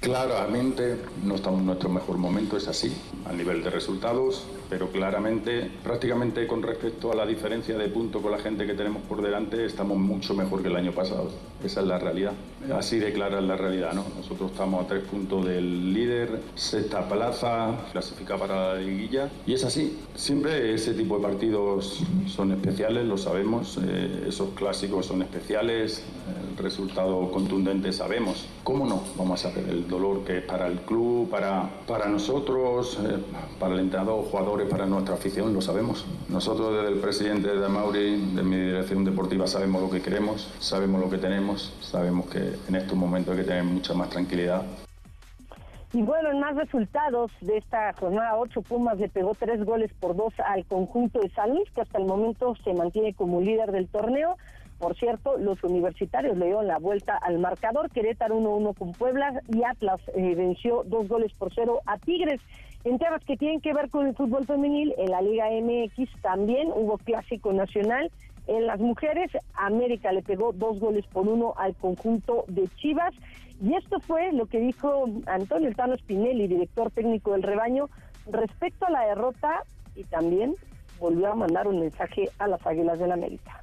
Claramente no estamos en nuestro mejor momento, es así, a nivel de resultados, pero claramente, prácticamente con respecto a la diferencia de punto con la gente que tenemos por delante, estamos mucho mejor que el año pasado. Esa es la realidad. Así de clara es la realidad, ¿no? Nosotros estamos a tres puntos del líder, sexta plaza, clasifica para la liguilla, y es así. Siempre ese tipo de partidos son especiales, lo sabemos, eh, esos clásicos son especiales, el resultado contundente sabemos. ¿Cómo no? Vamos a saber el dolor que es para el club, para, para nosotros, eh, para el entrenador, jugadores, para nuestra afición, lo sabemos. Nosotros desde el presidente de Mauri, de mi dirección deportiva, sabemos lo que queremos, sabemos lo que tenemos, sabemos que en estos momentos hay que tener mucha más tranquilidad. Y bueno, en más resultados de esta jornada 8, Pumas le pegó tres goles por dos al conjunto de San Luis, que hasta el momento se mantiene como líder del torneo. Por cierto, los universitarios le dieron la vuelta al marcador. Querétaro 1-1 con Puebla y Atlas eh, venció dos goles por cero a Tigres. En temas que tienen que ver con el fútbol femenil, en la Liga MX también hubo clásico nacional. En las mujeres, América le pegó dos goles por uno al conjunto de Chivas. Y esto fue lo que dijo Antonio Tano Spinelli, director técnico del rebaño, respecto a la derrota y también volvió a mandar un mensaje a las Águilas del América.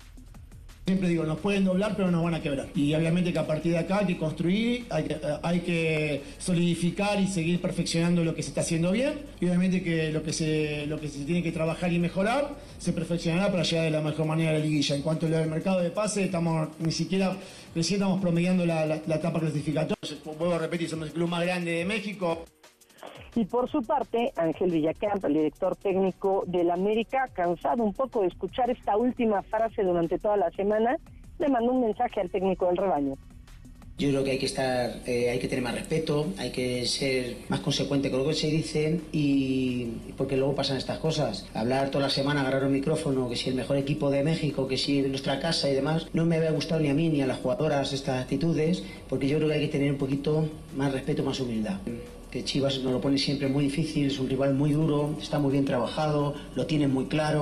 Siempre digo, nos pueden doblar, pero nos van a quebrar. Y obviamente que a partir de acá hay que construir, hay que, solidificar y seguir perfeccionando lo que se está haciendo bien. Y obviamente que lo que se, lo que se tiene que trabajar y mejorar se perfeccionará para llegar de la mejor manera a la liguilla. En cuanto al mercado de pase, estamos ni siquiera, recién estamos promediando la, etapa clasificatoria. Vuelvo a repetir, somos el club más grande de México. Y por su parte, Ángel Villacamp, el director técnico del América, cansado un poco de escuchar esta última frase durante toda la semana, le mandó un mensaje al técnico del rebaño. Yo creo que hay que estar, eh, hay que tener más respeto, hay que ser más consecuente con lo que se dice y porque luego pasan estas cosas. Hablar toda la semana, agarrar un micrófono, que si el mejor equipo de México, que si nuestra casa y demás, no me había gustado ni a mí ni a las jugadoras estas actitudes, porque yo creo que hay que tener un poquito más respeto, más humildad que Chivas nos lo pone siempre muy difícil, es un rival muy duro, está muy bien trabajado, lo tiene muy claro.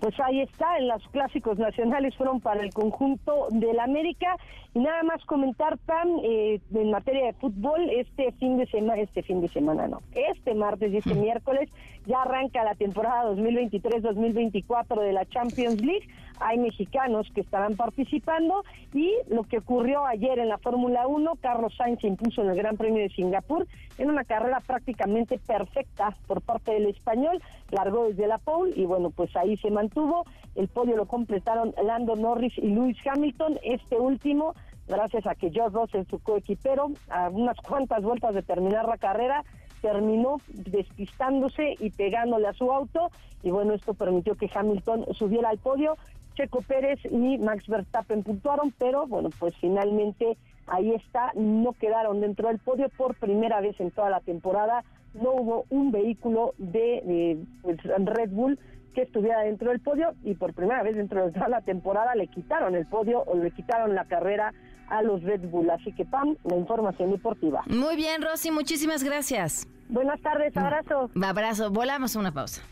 pues ahí está, en los clásicos nacionales fueron para el conjunto del América. Y nada más comentar, Pam, eh, en materia de fútbol, este fin de semana, este fin de semana no, este martes y este mm. miércoles ya arranca la temporada 2023-2024 de la Champions League. Hay mexicanos que estarán participando y lo que ocurrió ayer en la Fórmula 1, Carlos Sainz se impuso en el Gran Premio de Singapur en una carrera prácticamente perfecta por parte del español, largó desde la pole y bueno, pues ahí se mantuvo. El podio lo completaron Lando Norris y Lewis Hamilton, este último gracias a que George Russell, su coequipero, a unas cuantas vueltas de terminar la carrera, terminó despistándose y pegándole a su auto y bueno, esto permitió que Hamilton subiera al podio. Checo Pérez y Max Verstappen puntuaron, pero bueno, pues finalmente ahí está, no quedaron dentro del podio por primera vez en toda la temporada. No hubo un vehículo de, pues, Red Bull que estuviera dentro del podio y por primera vez dentro de toda la temporada le quitaron el podio o le quitaron la carrera a los Red Bull. Así que, Pam, la información deportiva. Muy bien, Rosy, muchísimas gracias. Buenas tardes, abrazo. Abrazo, volamos a una pausa.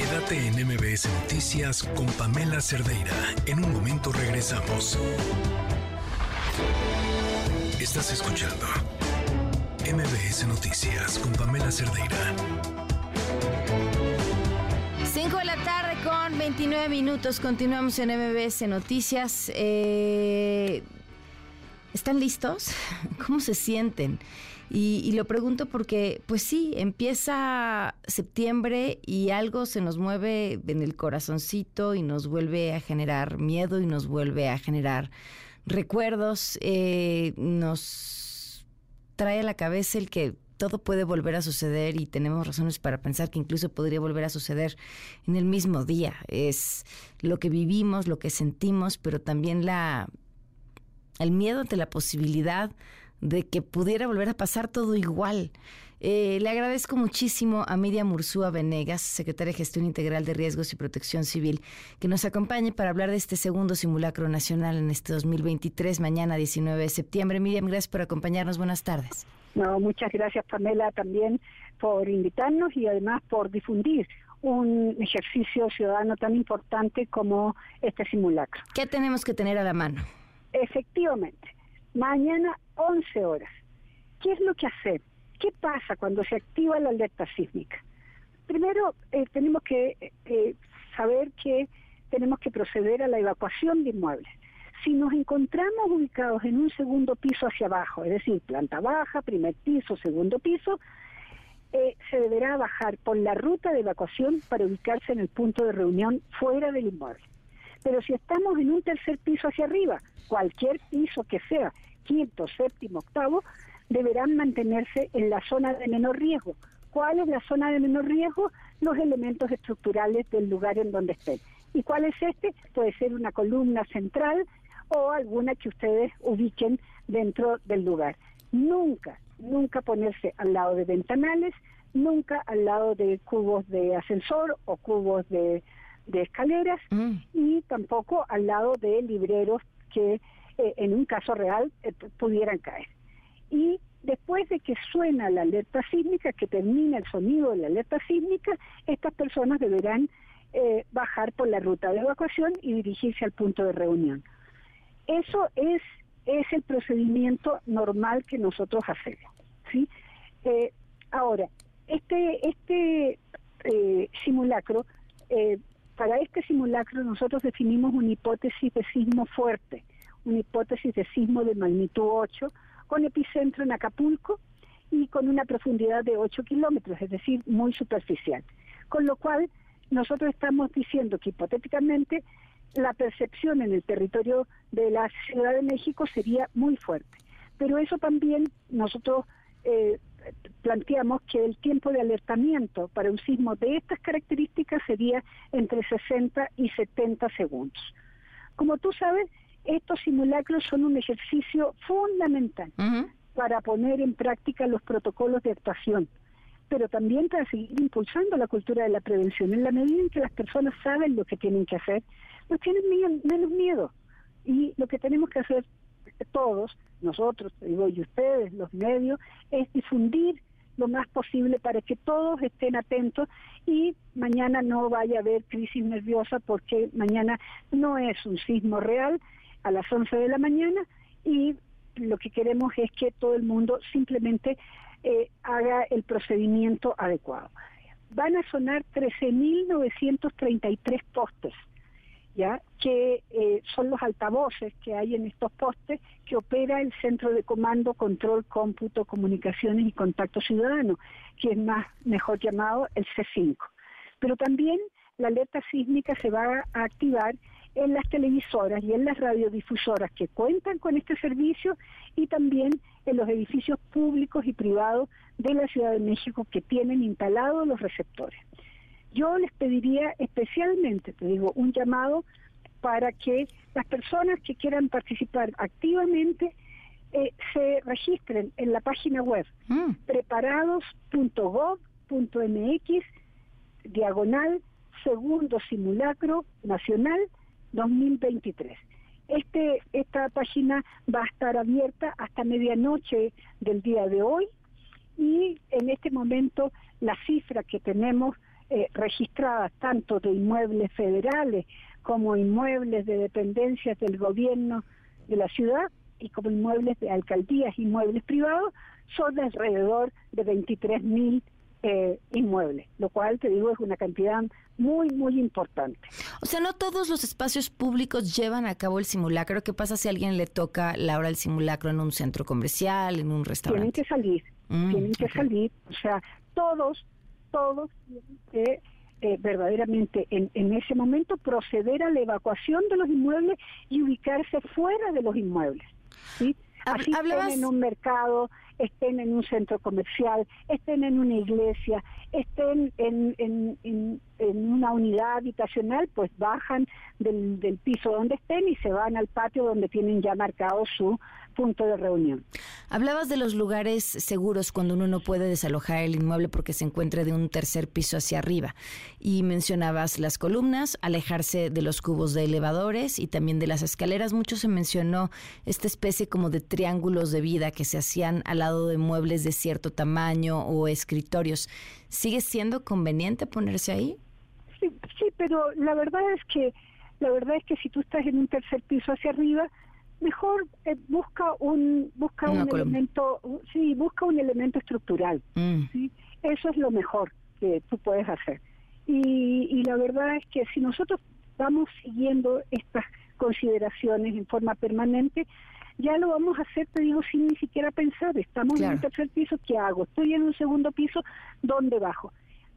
Quédate en MBS Noticias con Pamela Cerdeira. En un momento regresamos. Estás escuchando MBS Noticias con Pamela Cerdeira. 5 de la tarde con 29 minutos. Continuamos en MBS Noticias. Eh, ¿Están listos? ¿Cómo se sienten? Y, lo pregunto porque, pues sí, empieza septiembre y algo se nos mueve en el corazoncito y nos vuelve a generar miedo y nos vuelve a generar recuerdos. Eh, nos trae a la cabeza el que todo puede volver a suceder y tenemos razones para pensar que incluso podría volver a suceder en el mismo día. Es lo que vivimos, lo que sentimos, pero también la el miedo ante la posibilidad de que pudiera volver a pasar todo igual. Eh, le agradezco muchísimo a Miriam Mursúa Venegas, secretaria de Gestión Integral de Riesgos y Protección Civil, que nos acompañe para hablar de este segundo simulacro nacional en este 2023, mañana 19 de septiembre. Miriam, gracias por acompañarnos. Buenas tardes. No, muchas gracias Pamela también por invitarnos y además por difundir un ejercicio ciudadano tan importante como este simulacro. ¿Qué tenemos que tener a la mano? Efectivamente, mañana 11 horas. ¿Qué es lo que hacer? ¿Qué pasa cuando se activa la alerta sísmica? Primero, eh, tenemos que eh, saber que tenemos que proceder a la evacuación de inmuebles. Si nos encontramos ubicados en un segundo piso hacia abajo, es decir, planta baja, primer piso, segundo piso, eh, se deberá bajar por la ruta de evacuación para ubicarse en el punto de reunión fuera del inmueble. Pero si estamos en un tercer piso hacia arriba, cualquier piso que sea, quinto, séptimo, octavo, deberán mantenerse en la zona de menor riesgo. ¿Cuál es la zona de menor riesgo? Los elementos estructurales del lugar en donde estén. ¿Y cuál es este? Puede ser una columna central o alguna que ustedes ubiquen dentro del lugar. Nunca, nunca ponerse al lado de ventanales, nunca al lado de cubos de ascensor o cubos de, escaleras mm. y tampoco al lado de libreros que eh, en un caso real eh, pudieran caer. Y después de que suena la alerta sísmica, que termina el sonido de la alerta sísmica, estas personas deberán eh, bajar por la ruta de evacuación y dirigirse al punto de reunión. Eso es, es el procedimiento normal que nosotros hacemos. ¿sí? Ahora, este, este simulacro, eh, para este simulacro nosotros definimos una hipótesis de sismo fuerte, una hipótesis de sismo de magnitud 8, con epicentro en Acapulco y con una profundidad de 8 kilómetros, es decir, muy superficial. Con lo cual, nosotros estamos diciendo que hipotéticamente la percepción en el territorio de la Ciudad de México sería muy fuerte. Pero eso también nosotros eh, planteamos que el tiempo de alertamiento para un sismo de estas características sería entre 60 y 70 segundos. Como tú sabes, estos simulacros son un ejercicio fundamental para poner en práctica los protocolos de actuación pero también para seguir impulsando la cultura de la prevención. En la medida en que las personas saben lo que tienen que hacer, no tienen menos miedo. Y lo que tenemos que hacer todos, nosotros, digo, y ustedes, los medios, es difundir lo más posible para que todos estén atentos y mañana no vaya a haber crisis nerviosa porque mañana no es un sismo real a las 11 de la mañana y lo que queremos es que todo el mundo simplemente eh, haga el procedimiento adecuado. Van a sonar 13.933 postes que eh, son los altavoces que hay en estos postes que opera el Centro de Comando, Control, Cómputo, Comunicaciones y Contacto Ciudadano, que es más mejor llamado el C5. Pero también la alerta sísmica se va a activar en las televisoras y en las radiodifusoras que cuentan con este servicio y también en los edificios públicos y privados de la Ciudad de México que tienen instalados los receptores. Yo les pediría especialmente, te digo, un llamado para que las personas que quieran participar activamente eh, se registren en la página web mm. preparados.gov.mx diagonal segundo simulacro nacional 2023. Este, esta página va a estar abierta hasta medianoche del día de hoy y en este momento la cifra que tenemos eh, registradas tanto de inmuebles federales como inmuebles de dependencias del gobierno de la ciudad y como inmuebles de alcaldías, inmuebles privados, son de alrededor de 23 mil eh, inmuebles, lo cual te digo es una cantidad muy, muy importante. O sea, no todos los espacios públicos llevan a cabo el simulacro. ¿Qué pasa si a alguien le toca la hora del simulacro en un centro comercial, en un restaurante? Tienen que salir, mm, tienen que salir. O sea, todos todos tienen que eh, verdaderamente en, en, ese momento proceder a la evacuación de los inmuebles y ubicarse fuera de los inmuebles. ¿sí? Así estén en un mercado, estén en un centro comercial, estén en una iglesia, estén en, en, en, en una unidad habitacional, pues bajan del, del piso donde estén y se van al patio donde tienen ya marcado su punto de reunión. Hablabas de los lugares seguros cuando uno no puede desalojar el inmueble porque se encuentra de un tercer piso hacia arriba. Y mencionabas las columnas, alejarse de los cubos de elevadores y también de las escaleras. Mucho se mencionó esta especie como de triángulos de vida que se hacían al lado de muebles de cierto tamaño o escritorios. ¿Sigue siendo conveniente ponerse ahí? Sí, sí, pero la verdad es que la verdad es que si tú estás en un tercer piso hacia arriba, mejor eh, busca un busca un elemento sí busca un elemento estructural mm. ¿sí? eso es lo mejor que tú puedes hacer y, y la verdad es que si nosotros vamos siguiendo estas consideraciones en forma permanente ya lo vamos a hacer, te digo, sin ni siquiera pensar. Estamos en un tercer piso, ¿qué hago? Estoy en un segundo piso, ¿dónde bajo?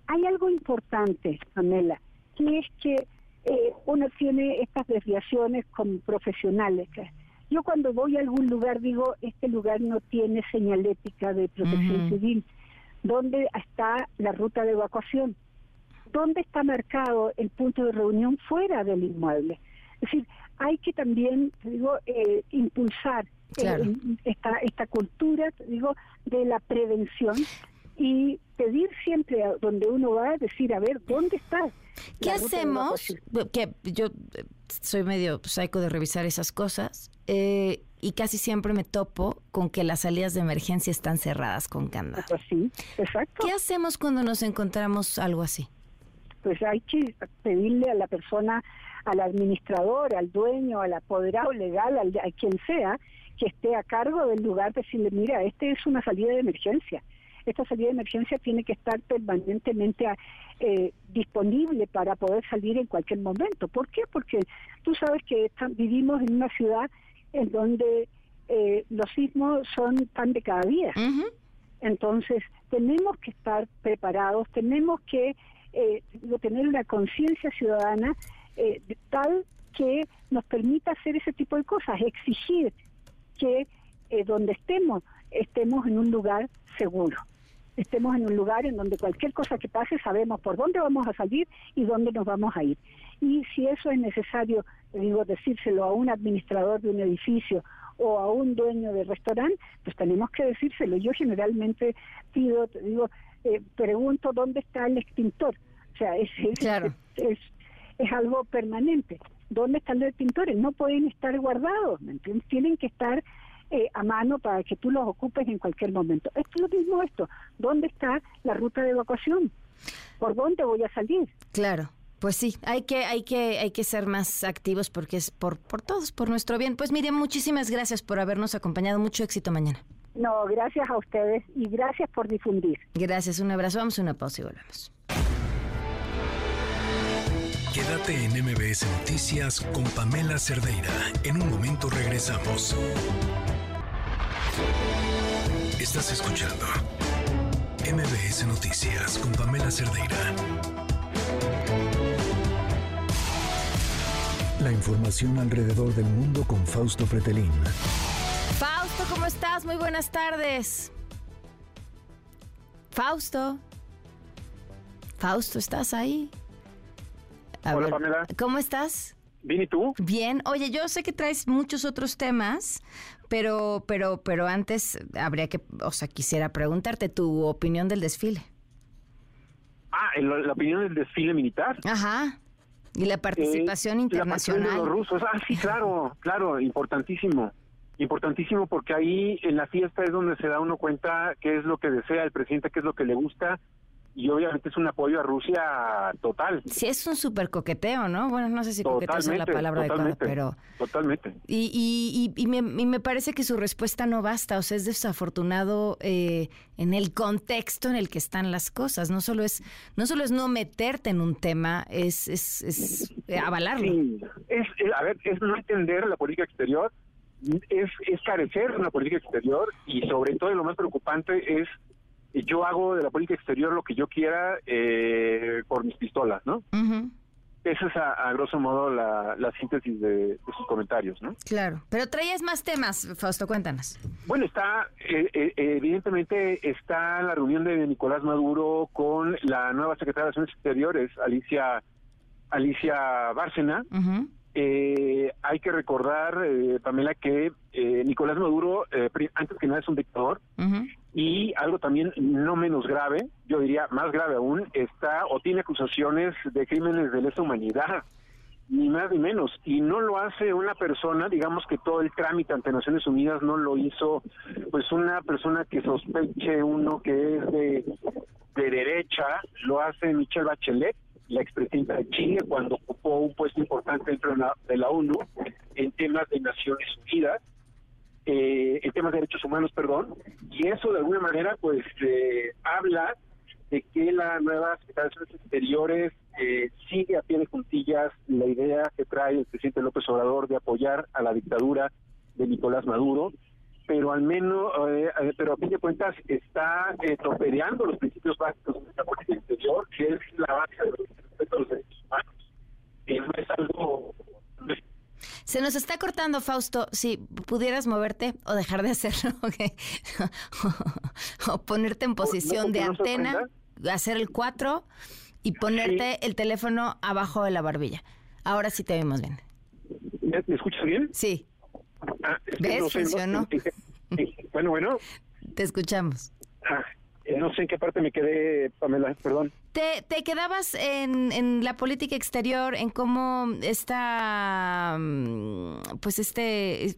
Hay algo importante, Pamela, que es que eh, uno tiene estas desviaciones con profesionales. Que, yo cuando voy a algún lugar digo, este lugar no tiene señalética de protección civil. ¿Dónde está la ruta de evacuación? ¿Dónde está marcado el punto de reunión fuera del inmueble? Es decir, hay que también, digo, eh, impulsar eh, esta, esta cultura, digo, de la prevención y pedir siempre a donde uno va, decir, a ver, ¿dónde está? ¿Qué hacemos? Que yo eh, soy medio psycho de revisar esas cosas eh, y casi siempre me topo con que las salidas de emergencia están cerradas con candado. Pues sí, exacto. ¿Qué hacemos cuando nos encontramos algo así? Pues hay que pedirle a la persona, al administrador, al dueño, al apoderado legal, al, a quien sea, que esté a cargo del lugar, decirle, mira, este es una salida de emergencia esta salida de emergencia tiene que estar permanentemente eh, disponible para poder salir en cualquier momento. ¿Por qué? Porque tú sabes que vivimos en una ciudad en donde eh, los sismos son tan de cada día. Entonces, tenemos que estar preparados, tenemos que eh, tener una conciencia ciudadana eh, tal que nos permita hacer ese tipo de cosas, exigir que donde estemos, estemos en un lugar seguro estemos en un lugar en donde cualquier cosa que pase sabemos por dónde vamos a salir y dónde nos vamos a ir. Y si eso es necesario, digo, decírselo a un administrador de un edificio o a un dueño de restaurante, pues tenemos que decírselo. Yo generalmente pido, digo, eh, pregunto dónde está el extintor. O sea, es, es, es, algo permanente. ¿Dónde están los extintores? No pueden estar guardados, Tienen que estar eh, a mano para que tú los ocupes en cualquier momento. Es lo mismo esto. ¿Dónde está la ruta de evacuación? ¿Por dónde voy a salir? Claro. Pues sí, hay que, hay que, hay que ser más activos porque es por, por todos, por nuestro bien. Pues Miriam, muchísimas gracias por habernos acompañado. Mucho éxito mañana. No, gracias a ustedes y gracias por difundir. Gracias, un abrazo. Vamos a una pausa y volvemos. Quédate en MBS Noticias con Pamela Cerdeira. En un momento regresamos. Estás escuchando MBS Noticias con Pamela Cerdeira. La información alrededor del mundo con Fausto Pretelín. Fausto, ¿cómo estás? Muy buenas tardes. Fausto. Fausto, ¿estás ahí? Hola, Pamela. ¿Cómo estás? Bien, ¿y tú? Bien. Oye, yo sé que traes muchos otros temas, pero, pero, pero antes habría que, o sea, quisiera preguntarte tu opinión del desfile. Ah, la, opinión del desfile militar. Ajá. Y la participación internacional. Eh, la de los rusos. Ah, sí, claro, claro, importantísimo. Importantísimo porque ahí en la fiesta es donde se da uno cuenta qué es lo que desea el presidente, qué es lo que le gusta y obviamente es un apoyo a Rusia total. Sí, es un súper coqueteo, ¿no? Bueno, no sé si coqueteo es la palabra adecuada, pero... Totalmente. Y, y, y, me, me, parece que su respuesta no basta, o sea, es desafortunado eh, en el contexto en el que están las cosas. No solo es no, solo es no meterte en un tema, es, es, es avalarlo. Sí. Es, a ver, es no entender la política exterior, es, es carecer de una política exterior y sobre todo, y lo más preocupante es yo hago de la política exterior lo que yo quiera eh, por mis pistolas, ¿no? Esa es a, grosso modo la, síntesis de, sus comentarios, ¿no? Claro, pero traías más temas, Fausto, cuéntanos. Bueno, está, eh, eh, evidentemente está la reunión de Nicolás Maduro con la nueva secretaria de Relaciones Exteriores, Alicia, Alicia Bárcena. Hay que recordar, Pamela, que Nicolás Maduro, antes que nada, es un dictador. Y algo también no menos grave, yo diría más grave aún, está o tiene acusaciones de crímenes de lesa humanidad, ni más ni menos. Y no lo hace una persona, digamos que todo el trámite ante Naciones Unidas no lo hizo, pues una persona que sospeche uno que es de, de derecha, lo hace Michelle Bachelet, la expresidenta de Chile, cuando ocupó un puesto importante dentro de la, ONU en temas de Naciones Unidas eh, en temas de derechos humanos, perdón, y eso de alguna manera pues eh, habla de que la nueva Secretaría de Exteriores eh, sigue a pie de puntillas la idea que trae el presidente López Obrador de apoyar a la dictadura de Nicolás Maduro, pero al menos, eh, eh, pero a fin de cuentas está torpedeando los principios básicos de la política exterior, que es la base de los derechos humanos. no es algo se nos está cortando, Fausto. Si pudieras moverte o dejar de hacerlo, o ponerte en posición de antena, hacer el 4 y ponerte el teléfono abajo de la barbilla. Ahora sí te vemos bien. ¿Me, escuchas bien? Sí. Ah, ¿Ves? Funcionó. bueno, bueno. Te escuchamos. Ah, eh, no sé en qué parte me quedé, Pamela, perdón. Te, te quedabas en, en, la política exterior, en cómo está, mm, pues este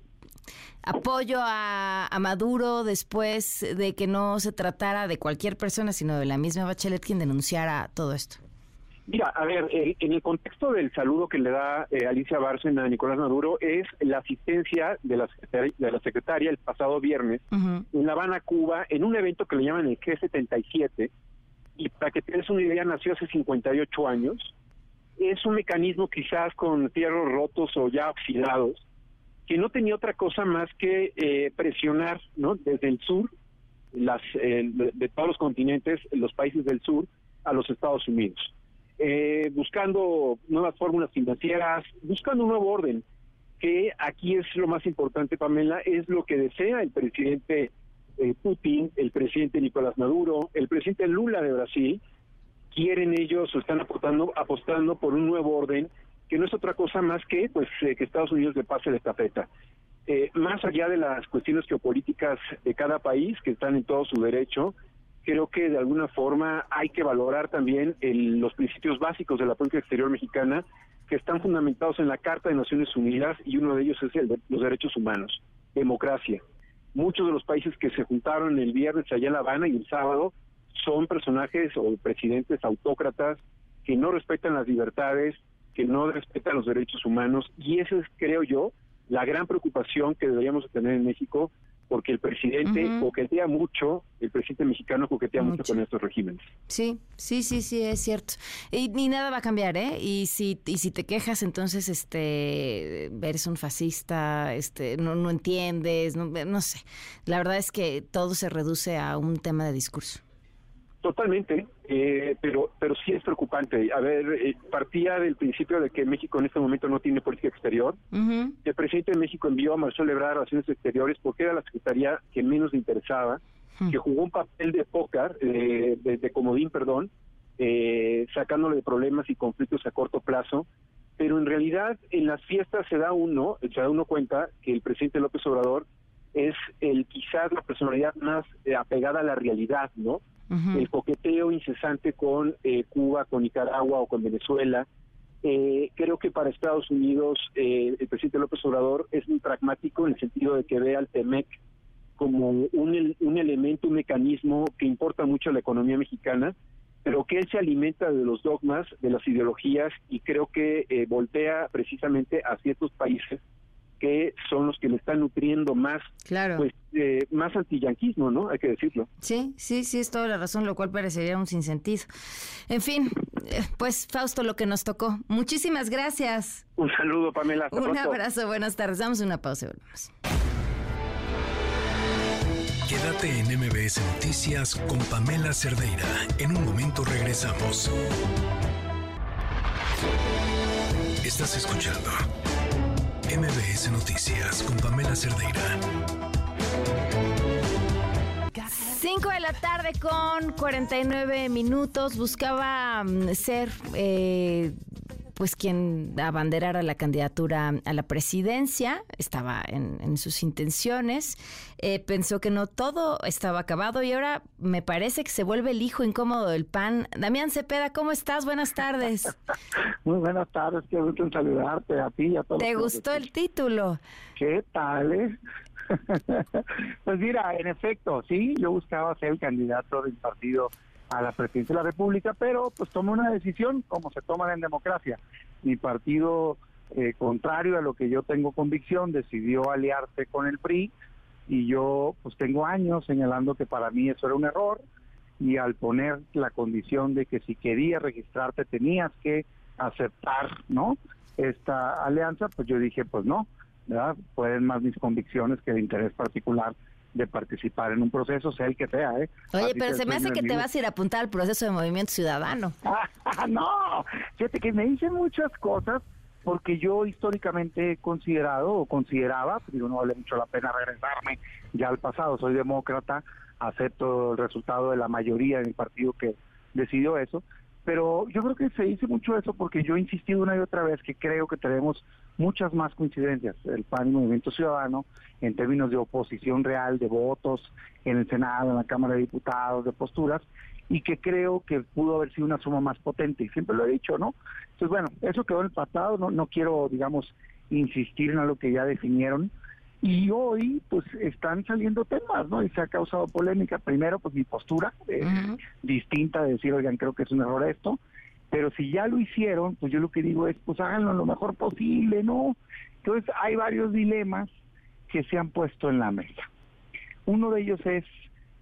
apoyo a, a, Maduro después de que no se tratara de cualquier persona, sino de la misma Bachelet quien denunciara todo esto. Mira, a ver, en el contexto del saludo que le da eh, Alicia Bárcena a Nicolás Maduro es la asistencia de la, de la secretaria el pasado viernes en La Habana, Cuba, en un evento que le llaman el G77, y para que tengas una idea, nació hace 58 años. Es un mecanismo quizás con fierros rotos o ya oxidados, que no tenía otra cosa más que eh, presionar ¿no? desde el sur, las, eh, de todos los continentes, los países del sur, a los Estados Unidos eh, buscando nuevas fórmulas financieras, buscando un nuevo orden, que aquí es lo más importante, Pamela, es lo que desea el presidente eh, Putin, el presidente Nicolás Maduro, el presidente Lula de Brasil, quieren ellos o están apostando, apostando por un nuevo orden que no es otra cosa más que pues eh, que Estados Unidos le pase la estafeta. Eh, más allá de las cuestiones geopolíticas de cada país, que están en todo su derecho, creo que de alguna forma hay que valorar también los principios básicos de la política exterior mexicana que están fundamentados en la Carta de Naciones Unidas y uno de ellos es el de los derechos humanos, democracia, muchos de los países que se juntaron el viernes allá en La Habana y el sábado son personajes o presidentes autócratas que no respetan las libertades, que no respetan los derechos humanos y esa es, creo yo, la gran preocupación que deberíamos tener en México porque el presidente coquetea mucho, el presidente mexicano coquetea mucho. con estos regímenes. Sí, sí, sí, sí, es cierto. Y ni nada va a cambiar, ¿eh? Y si, y si te quejas, entonces, este, eres un fascista, este, no, no entiendes, no, no sé. La verdad es que todo se reduce a un tema de discurso. Totalmente, eh, pero pero sí es preocupante. A ver, eh, partía del principio de que México en este momento no tiene política exterior. El presidente de México envió a Marcelo Ebrard a Relaciones Exteriores porque era la secretaría que menos le interesaba, que jugó un papel de póker, eh, de, comodín, perdón, sacándole de problemas y conflictos a corto plazo. Pero en realidad en las fiestas se da uno, se da uno cuenta que el presidente López Obrador es el quizás la personalidad más apegada a la realidad, ¿no? el coqueteo incesante con eh, Cuba, con Nicaragua o con Venezuela. Eh, creo que para Estados Unidos eh, el presidente López Obrador es muy pragmático en el sentido de que ve al TEMEC como un, un elemento, un mecanismo que importa mucho a la economía mexicana, pero que él se alimenta de los dogmas, de las ideologías y creo que voltea precisamente a ciertos países que son los que le están nutriendo más, claro. pues, eh, más antillanquismo, ¿no? Hay que decirlo. Sí, sí, sí, es toda la razón, lo cual parecería un sinsentido. En fin, eh, pues Fausto, lo que nos tocó. Muchísimas gracias. Un saludo, Pamela. un abrazo, buenas tardes. Damos una pausa y volvemos. Quédate en MBS Noticias con Pamela Cerdeira. En un momento regresamos. Estás escuchando MBS Noticias con Pamela Cerdeira. 5 de la tarde con 49 minutos. Buscaba mm, ser eh, pues quien abanderara la candidatura a la presidencia, estaba en, sus intenciones, eh, pensó que no todo estaba acabado y ahora me parece que se vuelve el hijo incómodo del PAN. Damián Cepeda, ¿cómo estás? Buenas tardes. Muy buenas tardes, qué gusto en saludarte a ti y a todos. ¿Te gustó el título? ¿Qué tal? Eh? pues mira, en efecto, sí, yo buscaba ser el candidato del partido a la presidencia de la República, pero pues tomó una decisión como se toma en democracia. Mi partido, eh, contrario a lo que yo tengo convicción, decidió aliarse con el PRI y yo pues tengo años señalando que para mí eso era un error y al poner la condición de que si querías registrarte tenías que aceptar, ¿no? Esta alianza, pues yo dije, pues no, ¿verdad? Pueden más mis convicciones que el interés particular de participar en un proceso, sea el que sea. ¿eh? Oye, pero se me hace que te vas a ir a apuntar al proceso de movimiento ciudadano. no, fíjate que me dicen muchas cosas porque yo históricamente he considerado o consideraba, digo, no vale mucho la pena regresarme ya al pasado, soy demócrata, acepto el resultado de la mayoría de mi partido que decidió eso, pero yo creo que se dice mucho eso porque yo he insistido una y otra vez que creo que tenemos muchas más coincidencias, el PAN y Movimiento Ciudadano, en términos de oposición real, de votos en el Senado, en la Cámara de Diputados, de posturas, y que creo que pudo haber sido una suma más potente, y siempre lo he dicho, ¿no? Entonces, bueno, eso quedó en el pasado, no, no quiero, digamos, insistir en lo que ya definieron, y hoy, pues, están saliendo temas, ¿no? Y se ha causado polémica. Primero, pues, mi postura es distinta de decir, oigan, creo que es un error esto. Pero si ya lo hicieron, pues yo lo que digo es, pues háganlo lo mejor posible, ¿no? Entonces, hay varios dilemas que se han puesto en la mesa. Uno de ellos es,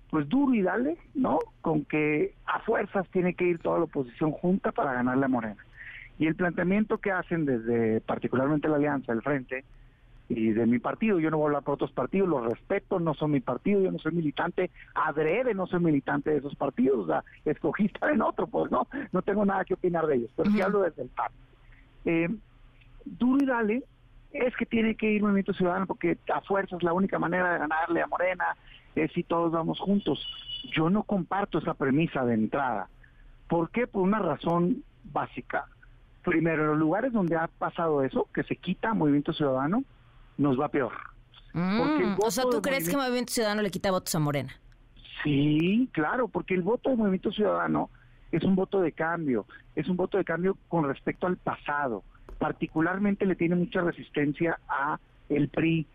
pues duro y dale, ¿no? Con que a fuerzas tiene que ir toda la oposición junta para ganarle a Morena. Y el planteamiento que hacen desde particularmente la Alianza, el Frente, y de mi partido. Yo no voy a hablar por otros partidos, los respeto, no son mi partido, yo no soy militante, adrede no soy militante de esos partidos, o sea, escogí estar en otro, pues no, no tengo nada que opinar de ellos, pero sí hablo desde el PAN. Eh, duro y dale es que tiene que ir Movimiento Ciudadano porque a fuerza es la única manera de ganarle a Morena, es si todos vamos juntos. Yo no comparto esa premisa de entrada. ¿Por qué? Por una razón básica. Primero, en los lugares donde ha pasado eso, que se quita Movimiento Ciudadano, nos va peor. Mm, o sea, ¿tú crees que Movimiento Ciudadano le quita votos a Morena? Sí, claro, porque el voto de Movimiento Ciudadano es un voto de cambio, es un voto de cambio con respecto al pasado. Particularmente le tiene mucha resistencia a el PRI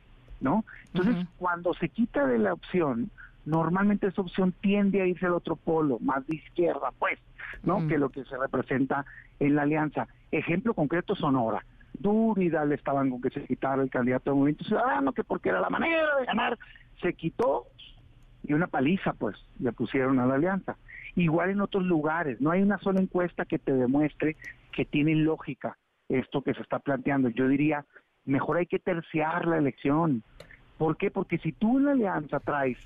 ¿no? Entonces, cuando se quita de la opción, normalmente esa opción tiende a irse al otro polo, más de izquierda, pues, ¿no? Que lo que se representa en la alianza. Ejemplo concreto, Sonora. Duro le estaban con que se quitara el candidato de Movimiento Ciudadano, que porque era la manera de ganar, se quitó y una paliza, pues, le pusieron a la alianza. Igual en otros lugares, no hay una sola encuesta que te demuestre que tiene lógica esto que se está planteando. Yo diría, mejor hay que terciar la elección. ¿Por qué? Porque si tú en la alianza traes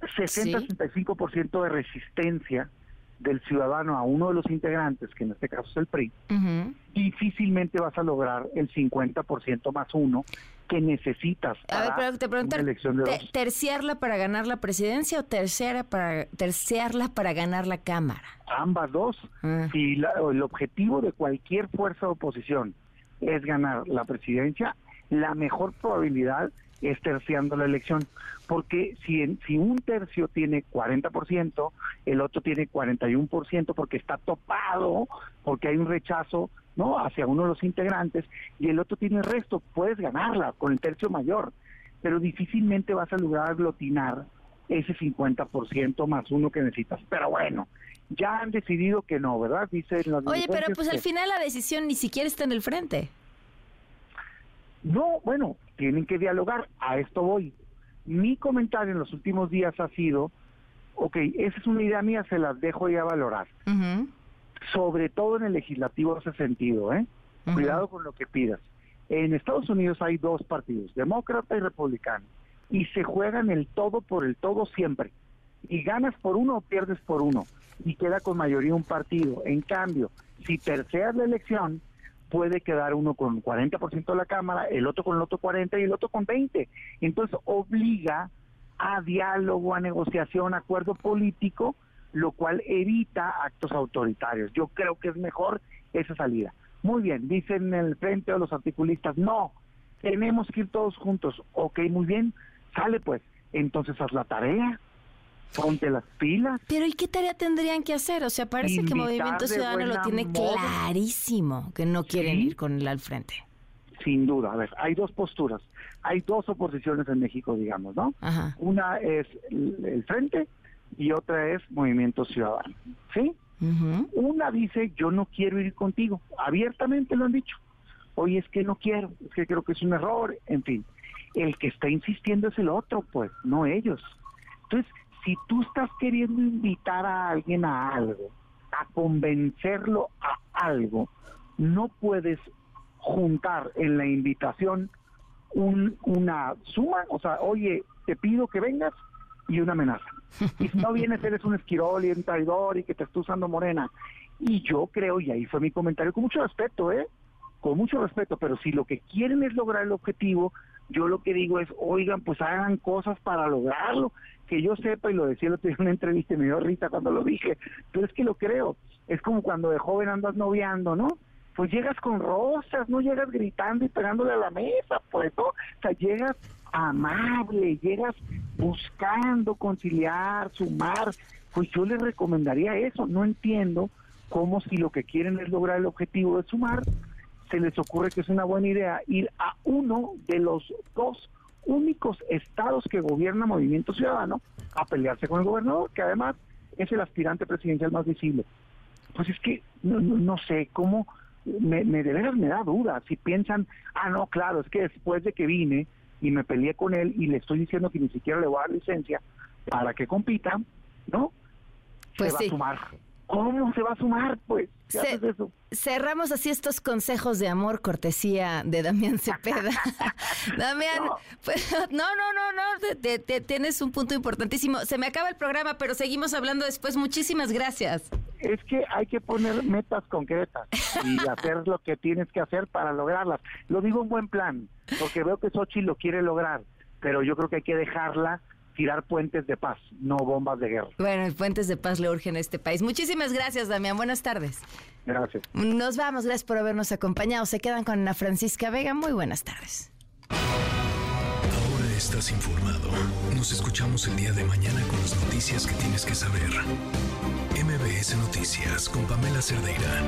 60-65% de resistencia del ciudadano a uno de los integrantes, que en este caso es el PRI, difícilmente vas a lograr el 50% más uno que necesitas para ver, pero te elección de ¿terciarla para ganar la presidencia o terciarla para, terciarla para ganar la Cámara? Ambas dos. Ah. Si el objetivo de cualquier fuerza de oposición es ganar la presidencia, la mejor probabilidad es terciando la elección. Porque si, si un tercio tiene 40%, el otro tiene 41% porque está topado, porque hay un rechazo no hacia uno de los integrantes, y el otro tiene el resto, puedes ganarla con el tercio mayor, pero difícilmente vas a lograr aglutinar ese 50% más uno que necesitas. Pero bueno, ya han decidido que no, ¿verdad? Dice Oye, pero pues al final la decisión ni siquiera está en el frente. No, bueno, tienen que dialogar, a esto voy. Mi comentario en los últimos días ha sido, ok, esa es una idea mía, se las dejo ya valorar. Sobre todo en el legislativo ese sentido, ¿eh? Cuidado con lo que pidas. En Estados Unidos hay dos partidos, demócrata y republicano, y se juegan el todo por el todo siempre. Y ganas por uno o pierdes por uno, y queda con mayoría un partido. En cambio, si terceas la elección, puede quedar uno con 40% de la Cámara, el otro con el otro 40% y el otro con 20%. Entonces obliga a diálogo, a negociación, a acuerdo político, lo cual evita actos autoritarios. Yo creo que es mejor esa salida. Muy bien, dicen en el frente de los articulistas, no, tenemos que ir todos juntos. Ok, muy bien, sale pues, entonces haz la tarea, ponte las pilas. Pero ¿y qué tarea tendrían que hacer? O sea, parece que Movimiento Ciudadano lo tiene clarísimo, que no quieren ir con él al frente. Sin duda, a ver, hay dos posturas, hay dos oposiciones en México, digamos, ¿no? Una es el frente y otra es Movimiento Ciudadano, ¿sí? Una dice, yo no quiero ir contigo, abiertamente lo han dicho. Oye, es que no quiero, es que creo que es un error, en fin. El que está insistiendo es el otro, pues, no ellos. Entonces, si tú estás queriendo invitar a alguien a algo, a convencerlo a algo, no puedes juntar en la invitación una suma, o sea, oye, te pido que vengas y una amenaza. Y si no vienes, eres un esquirol y un traidor y que te está usando morena. Y yo creo, y ahí fue mi comentario, con mucho respeto, ¿eh? Con mucho respeto, pero si lo que quieren es lograr el objetivo, yo lo que digo es, oigan, pues hagan cosas para lograrlo, que yo sepa, y lo decía lo en una entrevista y me dio risa cuando lo dije, pero es que lo creo, es como cuando de joven andas noviando, ¿no? Pues llegas con rosas, no llegas gritando y pegándole a la mesa, pues, ¿no? O sea, llegas amable, llegas buscando conciliar, sumar, pues yo les recomendaría eso, no entiendo cómo si lo que quieren es lograr el objetivo de sumar, se les ocurre que es una buena idea ir a uno de los dos únicos estados que gobierna Movimiento Ciudadano a pelearse con el gobernador, que además es el aspirante presidencial más visible. Pues es que no, no, sé cómo, me, me de veras me da duda, si piensan, ah, no, claro, es que después de que vine y me peleé con él y le estoy diciendo que ni siquiera le voy a dar licencia para que compita, ¿no? Pues se va a sumar. ¿Cómo se va a sumar, pues? Cerramos así estos consejos de amor, cortesía de Damián Cepeda. Damián, no. Pues, no, no, no, no, tienes un punto importantísimo. Se me acaba el programa, pero seguimos hablando después. Muchísimas gracias. Es que hay que poner metas concretas y hacer lo que tienes que hacer para lograrlas. Lo digo en buen plan, porque veo que Sochi lo quiere lograr, pero yo creo que hay que dejarla tirar puentes de paz, no bombas de guerra. Bueno, puentes de paz le urgen a este país. Muchísimas gracias, Damián. Buenas tardes. Gracias. Nos vamos, gracias por habernos acompañado. Se quedan con Ana Francisca Vega. Muy buenas tardes. Ahora estás informado. Nos escuchamos el día de mañana con las noticias que tienes que saber. MBS Noticias con Pamela Cerdeira.